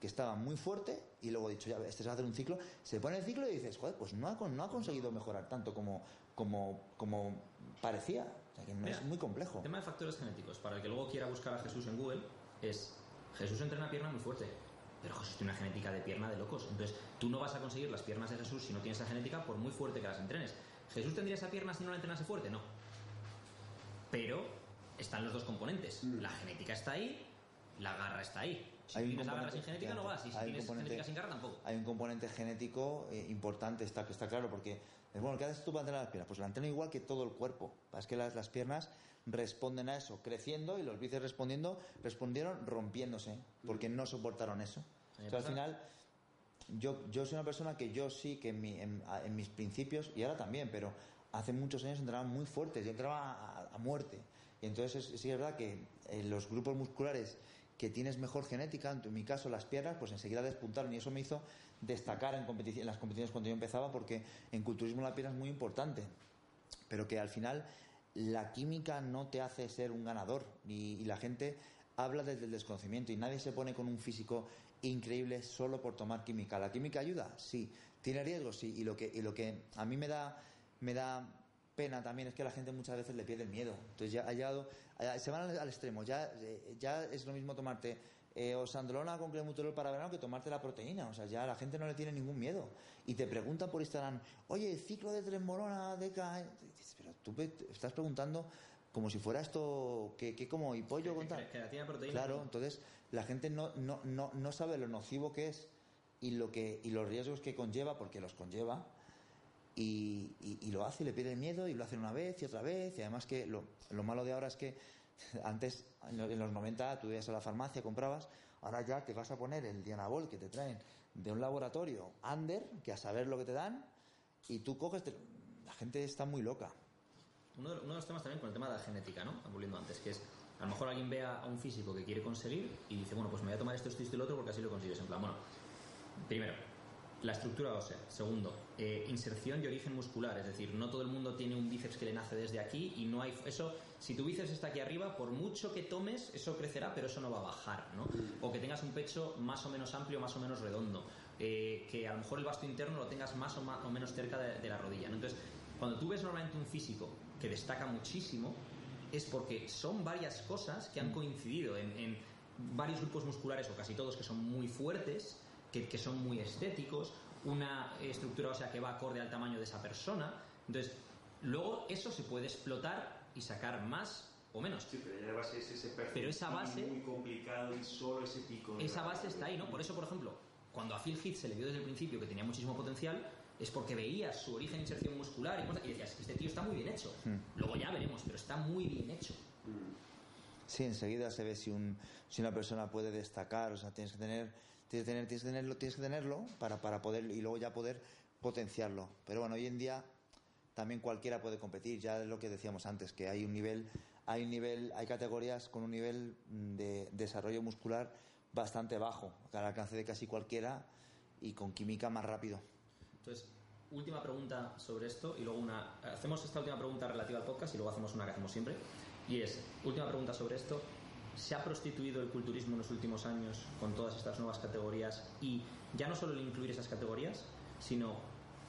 Speaker 3: que estaba muy fuerte y luego he dicho, ya este se va a hacer un ciclo, se pone el ciclo y dices, joder, pues no ha, no ha conseguido mejorar tanto como, como, como parecía.
Speaker 2: Mira,
Speaker 3: es muy complejo.
Speaker 2: El tema de factores genéticos, para el que luego quiera buscar a Jesús en Google, es Jesús entrena pierna muy fuerte, pero Jesús tiene una genética de pierna de locos. Entonces, tú no vas a conseguir las piernas de Jesús si no tienes esa genética, por muy fuerte que las entrenes. ¿Jesús tendría esa pierna si no la entrenase fuerte? No. Pero están los dos componentes. La genética está ahí, la garra está ahí. Si
Speaker 3: Hay
Speaker 2: tienes la garra sin genética, no vas. Y si tienes genética sin garra, tampoco.
Speaker 3: hay un componente genético eh, importante, está, que está claro, porque, bueno, ¿qué haces tú para entrenar las piernas? Pues la entreno igual que todo el cuerpo. Es que las, las piernas responden a eso, creciendo, y los bíceps respondiendo, respondieron rompiéndose, porque no soportaron eso. O sea, al final, yo, yo soy una persona que yo sí, que en, mi- en- a- en mis principios, y ahora también, pero hace muchos años entrenaba muy fuertes, yo entrenaba a, a muerte. Y entonces es- sí es verdad que en los grupos musculares que tienes mejor genética, en mi caso las piernas, pues enseguida despuntaron y eso me hizo destacar en, las competiciones cuando yo empezaba porque en culturismo la pierna es muy importante, pero que al final la química no te hace ser un ganador y, la gente habla desde el desconocimiento y nadie se pone con un físico increíble solo por tomar química. ¿La química ayuda? Sí. ¿Tiene riesgos? Sí. Y lo que, y lo que a mí me da, me da pena también es que la gente muchas veces le pierde el miedo. Entonces ya ha llegado, se van al, al extremo. Ya, eh, ya es lo mismo tomarte eh, osandrolona con clenbuterol para verano que tomarte la proteína. O sea, ya la gente no le tiene ningún miedo. Y te preguntan por Instagram, oye, el ciclo de trembolona, de ca-". Dices, Pero tú estás preguntando como si fuera esto, que, que como y pollo con tal.
Speaker 2: que la tiene proteína,
Speaker 3: Claro, entonces la gente no, no, no, no sabe lo nocivo que es y, lo que, y los riesgos que conlleva, porque los conlleva, y, y- y lo hace y le pierde el miedo y lo hacen una vez y otra vez. Y además que lo, lo malo de ahora es que antes, en lo- en los 90, tú ibas a la farmacia, comprabas, ahora ya te vas a poner el Dianabol que te traen de un laboratorio under, que a saber lo que te dan, y tú coges, te- la gente está muy loca.
Speaker 2: Uno de, uno de los temas también con el tema de la genética, ¿no? Volviendo antes, que es a lo mejor alguien ve a, un físico que quiere conseguir y dice, bueno, pues me voy a tomar esto, esto, esto y lo otro porque así lo consigues. En plan, bueno, primero, la estructura ósea. Segundo, eh, inserción y origen muscular. Es decir, no todo el mundo tiene un bíceps que le nace desde aquí y no hay. Eso, si tu bíceps está aquí arriba, por mucho que tomes, eso crecerá, pero eso no va a bajar, ¿no? O que tengas un pecho más o menos amplio, más o menos redondo. eh, que a lo mejor el vasto interno lo tengas más o, menos cerca de, la rodilla. Entonces, cuando tú ves normalmente un físico que destaca muchísimo, es porque son varias cosas que han coincidido en varios grupos musculares, o casi todos, que son muy fuertes, que, que son muy estéticos, una estructura ósea que va acorde al tamaño de esa persona. Entonces, luego eso se puede explotar y sacar más o menos.
Speaker 1: Sí, pero ya la base es ese perfil
Speaker 2: Pero esa base-
Speaker 1: muy complicado y solo ese pico.
Speaker 2: Esa base está ahí, ¿no? Por eso, por ejemplo, cuando a Phil Heath se le vio desde el principio que tenía muchísimo potencial, es porque veías su origen, inserción muscular y cosas, y decías, este tío está muy bien hecho. Luego ya veremos, pero está muy bien hecho.
Speaker 3: Sí, enseguida se ve si, un, si una persona puede destacar, o sea, tienes que tener, tienes que, tenerlo, tienes que tenerlo para, para poder y luego ya poder potenciarlo. Pero bueno, hoy en día también cualquiera puede competir, ya es lo que decíamos antes, que hay un nivel, hay un nivel, hay categorías con un nivel de desarrollo muscular bastante bajo, al alcance de casi cualquiera y con química más rápido.
Speaker 2: Entonces, última pregunta sobre esto y luego una. Hacemos esta última pregunta relativa al podcast y luego hacemos una que hacemos siempre. Y es, última pregunta sobre esto. ¿Se ha prostituido el culturismo en los últimos años con todas estas nuevas categorías? Y ya no solo el incluir esas categorías, sino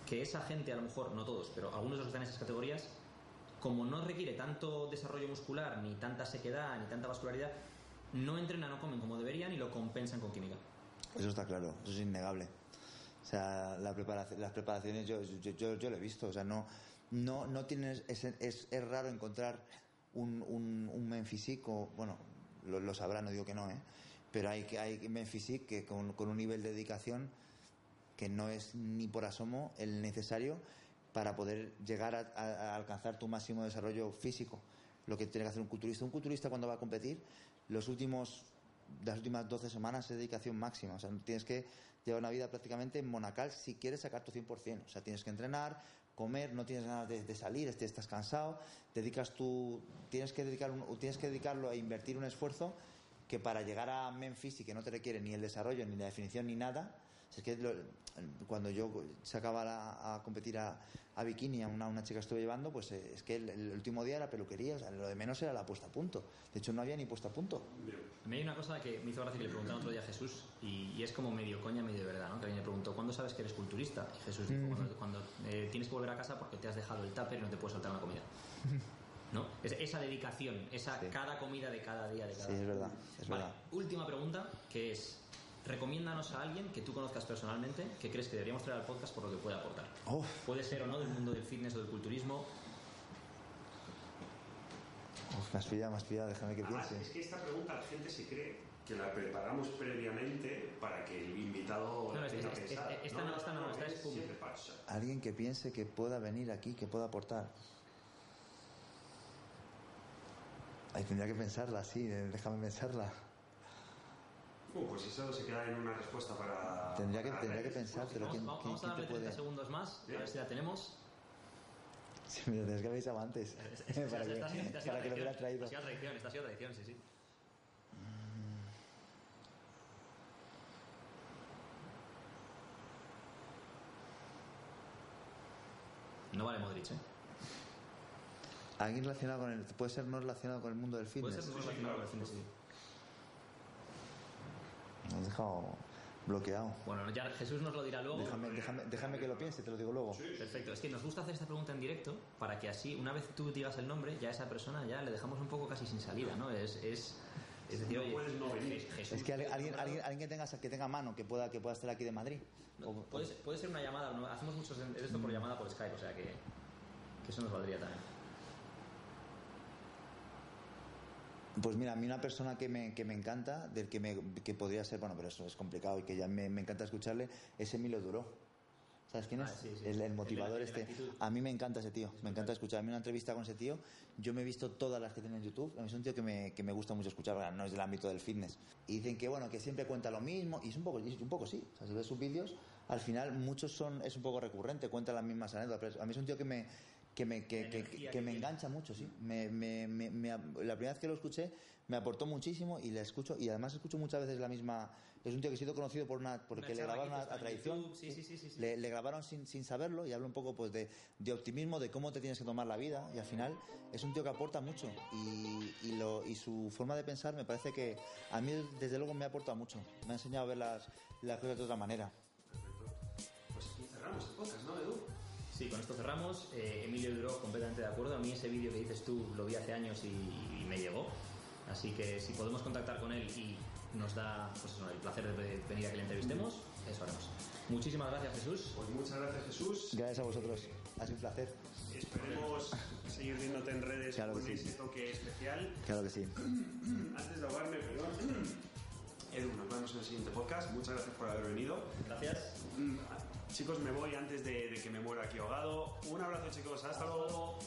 Speaker 2: que esa gente, a lo mejor, no todos, pero algunos de los que están en esas categorías, como no requiere tanto desarrollo muscular, ni tanta sequedad, ni tanta vascularidad, no entrenan o comen como deberían y lo compensan con química.
Speaker 3: Eso está claro, eso es innegable. O sea, la preparación, las preparaciones yo, yo, yo, yo, lo he visto. O sea, no, no, no tienes. Es, es, es raro encontrar un, un, un men physique, o, bueno, lo, lo, sabrá, no digo que no, ¿eh? Pero hay, hay physique que con, con un nivel de dedicación que no es ni por asomo el necesario para poder llegar a alcanzar tu máximo desarrollo físico. Lo que tiene que hacer un culturista. Un culturista cuando va a competir, los últimos las últimas 12 semanas es dedicación máxima. O sea, tienes que llevar una vida prácticamente monacal si quieres sacar tu 100%. O sea, tienes que entrenar, comer, no tienes ganas de, salir, estás cansado, dedicas tu, tienes que dedicar un, tienes que dedicarlo a invertir un esfuerzo que para llegar a Memphis y que no te requiere ni el desarrollo, ni la definición, ni nada. Es que lo, cuando yo sacaba la, a competir a, a bikini a una, una, chica que estuve llevando, pues eh, es que el, el, último día era peluquería, o sea, lo de menos era la puesta a punto. De hecho, no había ni puesta a punto.
Speaker 2: Me hay una cosa que me hizo gracia que le preguntaron otro día a Jesús, y, y, es como medio coña, medio de verdad, ¿no? Que alguien le preguntó, ¿cuándo sabes que eres culturista? Y Jesús dijo, mm. cuando, cuando eh, tienes que volver a casa porque te has dejado el tupper y no te puedes saltar la comida. ¿No? Es, esa dedicación, esa sí. cada comida de cada día de cada
Speaker 3: Sí, es verdad. Es
Speaker 2: vale,
Speaker 3: verdad.
Speaker 2: última pregunta, que es recomiéndanos a alguien que tú conozcas personalmente que crees que deberíamos traer al podcast por lo que puede aportar.
Speaker 3: Uf.
Speaker 2: Puede ser o no del mundo del fitness o del culturismo.
Speaker 3: Uf, me has pillado, me has pillado, déjame que
Speaker 1: Además,
Speaker 3: piense.
Speaker 1: Es que esta pregunta la gente se cree que la preparamos previamente para que el invitado
Speaker 2: no, no,
Speaker 1: tenga
Speaker 2: esta,
Speaker 1: pensado.
Speaker 2: esta, no, esta no, esta es
Speaker 1: siempre pasa.
Speaker 3: Alguien que piense que pueda venir aquí, que pueda aportar. Ay, tendría que pensarla, sí, déjame pensarla.
Speaker 1: Uh, pues eso se queda en una respuesta para.
Speaker 3: Tendría que,
Speaker 1: para
Speaker 3: tendría que pensártelo.
Speaker 2: Vamos,
Speaker 3: ¿Quién,
Speaker 2: vamos,
Speaker 3: quién,
Speaker 2: a darle
Speaker 3: te
Speaker 2: 30
Speaker 3: puede?
Speaker 2: segundos más, a ver si la tenemos.
Speaker 3: Sí, me lo tienes que haber avisado antes. para que,
Speaker 2: esta ha sido- esta ha sido
Speaker 3: para que lo hubiera traído.
Speaker 2: esta ha sido traición, esta ha sido traición, sí, sí. No vale Modric, ¿eh?
Speaker 3: Alguien relacionado con el. Puede ser no relacionado con el mundo del
Speaker 2: Puede
Speaker 3: fitness.
Speaker 2: ser no relacionado con el fitness, sí.
Speaker 3: Me has dejado bloqueado.
Speaker 2: Bueno, ya Jesús nos lo dirá luego.
Speaker 3: Déjame, déjame, déjame que lo piense, te lo digo luego.
Speaker 2: Perfecto, es que nos gusta hacer esta pregunta en directo para que así, una vez tú digas el nombre, ya a esa persona ya le dejamos un poco casi sin salida, ¿no? Es, es, es decir,
Speaker 1: No
Speaker 2: oye,
Speaker 1: puedes no venir.
Speaker 2: Jesús,
Speaker 3: Es que alguien, alguien, alguien, que, tenga, que tenga mano, que pueda, que pueda estar aquí de Madrid.
Speaker 2: No,
Speaker 3: O-
Speaker 2: puede, ser, puede ser una llamada, ¿no? hacemos muchos de esto por llamada por Skype, o sea que, que eso nos valdría también.
Speaker 3: Pues mira, a mí una persona que me, que me encanta, del que, me, que podría ser, bueno, pero eso es complicado y que ya me, me encanta escucharle, es Emilio Duró. ¿Sabes quién es?
Speaker 2: Ah, sí, sí.
Speaker 3: El, el motivador
Speaker 2: El
Speaker 3: este. A mí me encanta ese tío, me encanta escuchar. A mí una entrevista con ese tío, yo me he visto todas las que tiene en YouTube. A mí es un tío que me, que me gusta mucho escuchar, no es del ámbito del fitness. Y dicen que, bueno, que siempre cuenta lo mismo, y es un poco, y es un poco sí. O sea, si ves sus vídeos, al final muchos son, es un poco recurrente, cuenta las mismas anécdotas. Pero a mí es un tío que me, que me, que,
Speaker 2: La
Speaker 3: que, que
Speaker 2: que
Speaker 3: me engancha mucho, sí. Me, me, me, me- la primera vez que lo escuché me aportó muchísimo y le escucho, y además escucho muchas veces la misma. Es un tío que ha sido conocido por una, porque
Speaker 2: Una
Speaker 3: le grabaron a, a.
Speaker 2: YouTube, sí, sí, sí, sí, sí.
Speaker 3: Le, le grabaron sin, sin saberlo y habla un poco pues de, de optimismo, de cómo te tienes que tomar la vida y al final es un tío que aporta mucho y, y, lo, y su forma de pensar me parece que a mí desde luego me ha aportado mucho. Me ha enseñado a ver las, las cosas de otra manera.
Speaker 1: Pues aquí cerramos el podcast, ¿no, Edu?
Speaker 2: Sí, con esto cerramos. Eh, Emilio Duró completamente de acuerdo. A mí ese vídeo que dices tú lo vi hace años y, y me llegó. Así que si podemos contactar con él y nos da pues el placer de venir a que le entrevistemos, eso haremos. Muchísimas gracias, Jesús.
Speaker 1: Pues muchas gracias, Jesús.
Speaker 3: Gracias a vosotros. Ha sido un placer.
Speaker 1: Esperemos seguir viéndote en redes
Speaker 3: Claro que
Speaker 1: con
Speaker 3: sí.
Speaker 1: ese toque especial.
Speaker 3: Claro que sí.
Speaker 1: Antes de ahogarme, perdón. Edu, nos vemos en el siguiente podcast. Muchas gracias por haber venido.
Speaker 2: Gracias.
Speaker 1: Chicos, me voy antes de que me muera aquí ahogado. Un abrazo, chicos. Hasta luego.